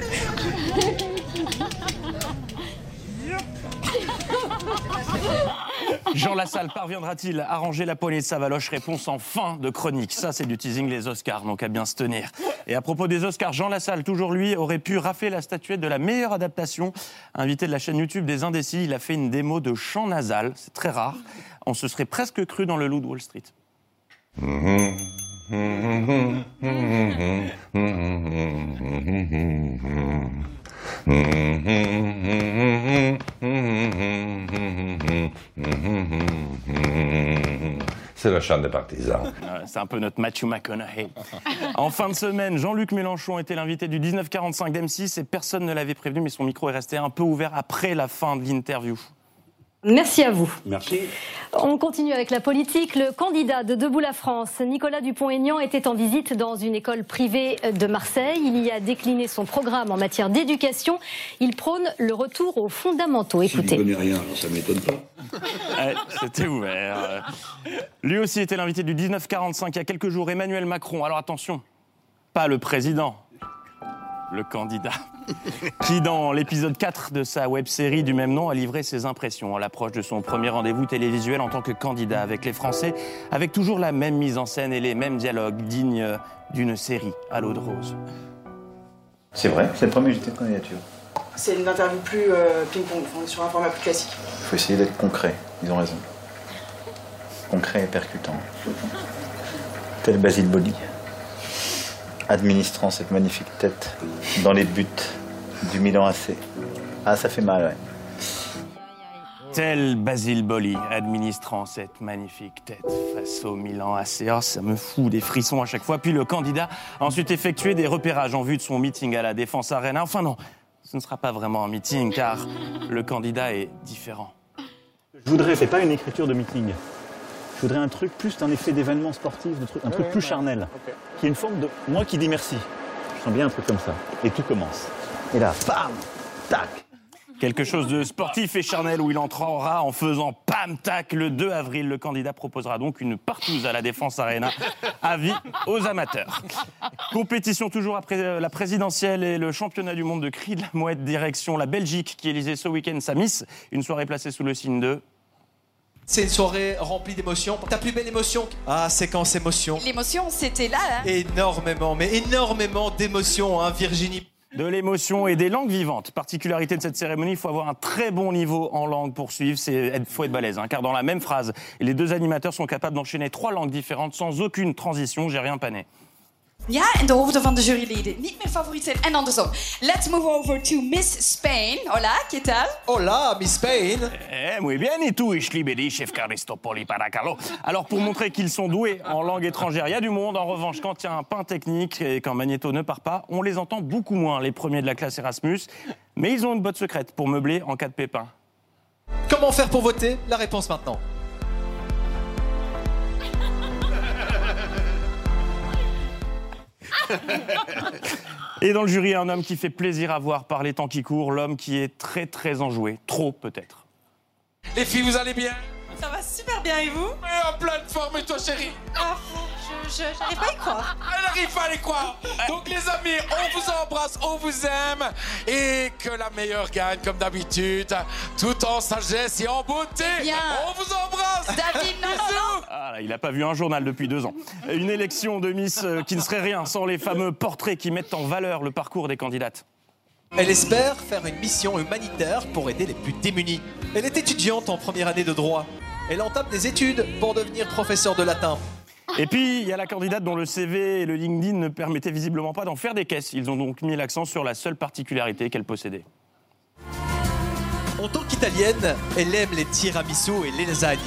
Jean Lassalle parviendra-t-il à ranger la poignée de sa valoche Réponse en fin de chronique. Ça, c'est du teasing les Oscars, donc à bien se tenir. Et à propos des Oscars, Jean Lassalle, toujours lui, aurait pu rafler la statuette de la meilleure adaptation. Invité de la chaîne YouTube des Indécis, il a fait une démo de chant nasal. C'est très rare. On se serait presque cru dans le loup de Wall Street. C'est le chant des partisans. C'est un peu notre Matthew McConaughey. En fin de semaine, Jean-Luc Mélenchon était l'invité du 1945 d'M6 et personne ne l'avait prévenu, mais son micro est resté un peu ouvert après la fin de l'interview. Merci à vous. Merci. On continue avec la politique. Le candidat de Debout la France, Nicolas Dupont-Aignan, était en visite dans une école privée de Marseille. Il y a décliné son programme en matière d'éducation. Il prône le retour aux fondamentaux. Je ne Écoutez. connais rien, alors ça ne m'étonne pas. Ouais, C'était ouvert. Lui aussi était l'invité du 1945 il y a quelques jours, Emmanuel Macron. Alors attention, pas le président, le candidat, qui dans l'épisode 4 de sa web-série du même nom a livré ses impressions à l'approche de son premier rendez-vous télévisuel en tant que candidat avec les Français, avec toujours la même mise en scène et les mêmes dialogues dignes d'une série à l'eau de rose. C'est vrai, c'est le premier JT de candidature. C'est une interview plus euh, ping-pong, enfin, sur un format plus classique. Il faut essayer d'être concret, ils ont raison. Concret et percutant. Tel Basile Boli, administrant cette magnifique tête dans les buts du Milan AC. Ah, ça fait mal, ouais. Tel Basile Boli, administrant cette magnifique tête face au Milan AC. Oh, ça me fout des frissons à chaque fois. Puis le candidat a ensuite effectué des repérages en vue de son meeting à la Défense Arena. Enfin non, ce ne sera pas vraiment un meeting car le candidat est différent. Je voudrais, c'est pas une écriture de meeting. Je voudrais un truc plus un effet d'événement sportif, de truc- un truc plus charnel. Qui est une forme de. Moi qui dis merci. Je sens bien un truc comme ça. Et tout commence. Et là, bam Tac Quelque chose de sportif et charnel où il entrera en faisant pam tac le 2 avril. Le candidat proposera donc une partouze à la Défense Arena. Avis aux amateurs. Compétition toujours après euh, la présidentielle et le championnat du monde de cri de la mouette direction la Belgique qui élisait ce week-end sa Miss. Une soirée placée sous le signe de C'est une soirée remplie d'émotions. Ta plus belle émotion Ah, séquence émotion. L'émotion, c'était là. hein. Énormément, mais énormément d'émotions, hein, Virginie. De l'émotion et des langues vivantes. Particularité de cette cérémonie, il faut avoir un très bon niveau en langue pour suivre. Il faut être balèze, hein, car dans la même phrase, les deux animateurs sont capables d'enchaîner trois langues différentes sans aucune transition. J'ai rien pané. Ja, en de hoofden van de juryleden niet meer favoriet zijn en andersom. Let's move over to Miss Spain. Hola, ¿qué tal? Hola, Miss Spain. Eh, muy bien, et tout, ich liebe dich, chef Caristopoli Paracalo. Alors, pour montrer qu'ils sont doués en langue étrangère, il y a du monde. En revanche, quand il y a un pain technique et quand Magneto ne part pas, on les entend beaucoup moins, les premiers de la classe Erasmus. Mais ils ont une botte secrète pour meubler en cas de pépin. Comment faire pour voter? La réponse maintenant. Et dans le jury, un homme qui fait plaisir à voir par les temps qui courent, l'homme qui est très très enjoué, trop peut-être. Les filles, vous allez bien? Ça va super bien et vous En pleine forme, et toi, chérie Ah, je, je, j'arrive pas à y croire. Elle arrive pas à les croire. Donc les amis, on vous embrasse, on vous aime et que la meilleure gagne comme d'habitude, tout en sagesse et en beauté. Bien. On vous embrasse. David, non, non, non. Ah, là, il n'a pas vu un journal depuis deux ans. Une élection de Miss euh, qui ne serait rien sans les fameux portraits qui mettent en valeur le parcours des candidates. Elle espère faire une mission humanitaire pour aider les plus démunis. Elle est étudiante en première année de droit. Elle entame des études pour devenir professeur de latin. Et puis, il y a la candidate dont le CV et le LinkedIn ne permettaient visiblement pas d'en faire des caisses. Ils ont donc mis l'accent sur la seule particularité qu'elle possédait. En tant qu'italienne, elle aime les tiramisu et les lasagnes.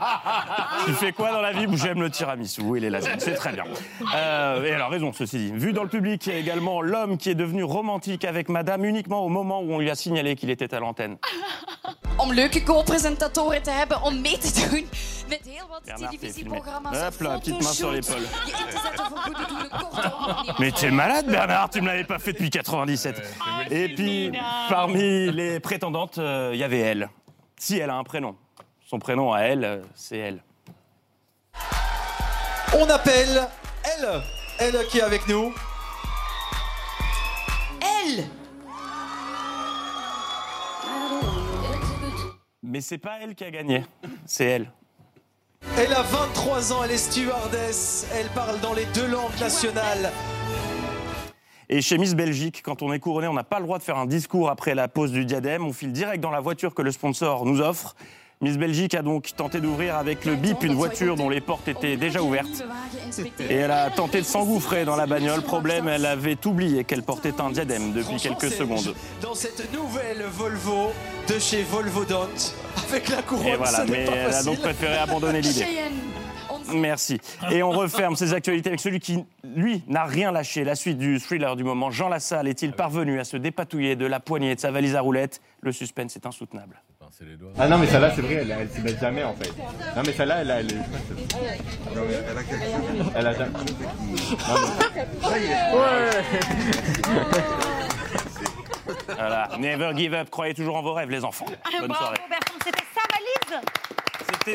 Tu fais quoi dans la vie J'aime le tiramisu et les lasagnes, c'est très bien. Euh, et elle a raison, ceci dit. Vu dans le public, il y a également l'homme qui est devenu romantique avec madame uniquement au moment où on lui a signalé qu'il était à l'antenne. Om leuke co-presentatoren te hebben om mee te doen met heel wat Bernard, t'es filmé. televisieprogramma's. Hop là, petite main sur l'épaule. Mais t'es malade, Bernard, tu me l'avais pas fait depuis 97. Et puis, parmi les prétendantes, euh, il y avait elle. Si elle a un prénom. Son prénom à elle, euh, c'est elle. On appelle elle, elle qui est avec nous. Elle Mais c'est pas elle qui a gagné, c'est elle. Elle a 23 ans, elle est stewardess, elle parle dans les deux langues nationales. Et chez Miss Belgique, quand on est couronné, on n'a pas le droit de faire un discours après la pose du diadème. On file direct dans la voiture que le sponsor nous offre. Miss Belgique a donc tenté d'ouvrir avec le bip une voiture dont les portes étaient déjà ouvertes. Et elle a tenté de s'engouffrer dans la bagnole. Problème, elle avait oublié qu'elle portait un diadème depuis quelques secondes. Dans cette nouvelle Volvo de chez Volvo Dont, avec la couronne, Et voilà, ça mais pas elle a donc préféré abandonner l'idée. Merci. Et on referme ces actualités avec celui qui, lui, n'a rien lâché. La suite du thriller du moment. Jean Lassalle est-il parvenu à se dépatouiller de la poignée de sa valise à roulettes? Le suspense est insoutenable. Ah non, mais celle-là, c'est vrai, elle, elle se met jamais en fait. Non, mais celle-là, elle, a- elle, est- Elle a quelque chose. elle a jamais. Voilà. Never give up. Croyez toujours en vos rêves, les enfants. Bonne Bravo soirée. Bertrand, c'était sa valise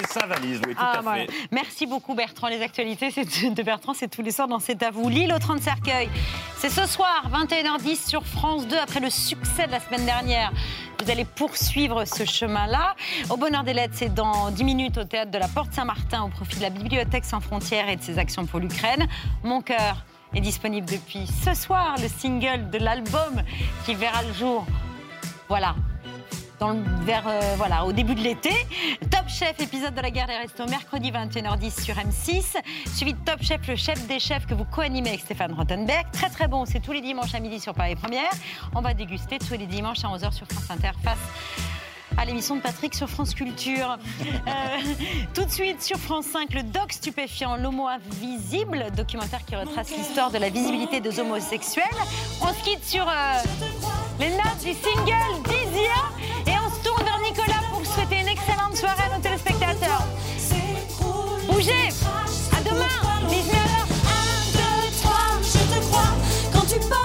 Sa valise, oui, tout Ah, à voilà. fait. Merci beaucoup Bertrand. Les actualités de Bertrand, c'est tous les soirs dans C'est à vous. Lille au 30 cercueil. C'est ce soir, 21h10 sur France 2, après le succès de la semaine dernière. Vous allez poursuivre ce chemin-là. Au Bonheur des Lettres, c'est dans 10 minutes au théâtre de la Porte Saint-Martin au profit de la Bibliothèque sans frontières et de ses actions pour l'Ukraine. Mon cœur est disponible depuis ce soir, le single de l'album qui verra le jour. Voilà, vers, euh, voilà, au début de l'été. Top Chef, épisode de la guerre des restos, mercredi 21h10 sur M6. Suivi de Top Chef, le chef des chefs que vous co-animez avec Stéphane Rottenberg. Très très bon, c'est tous les dimanches à midi sur Paris Première. On va déguster tous les dimanches à 11h sur France Inter face à l'émission de Patrick sur France Culture. Euh, tout de suite sur France 5, le doc stupéfiant, l'homo invisible, documentaire qui retrace l'histoire de la visibilité des homosexuels. On se quitte sur euh, les notes du single d'Isia hein. et on se tourne vers Nicolas pour souhaiter une excellente soirée à nos téléspectateurs. Bougez À demain 19h1, 2, 3, je te crois quand tu parles.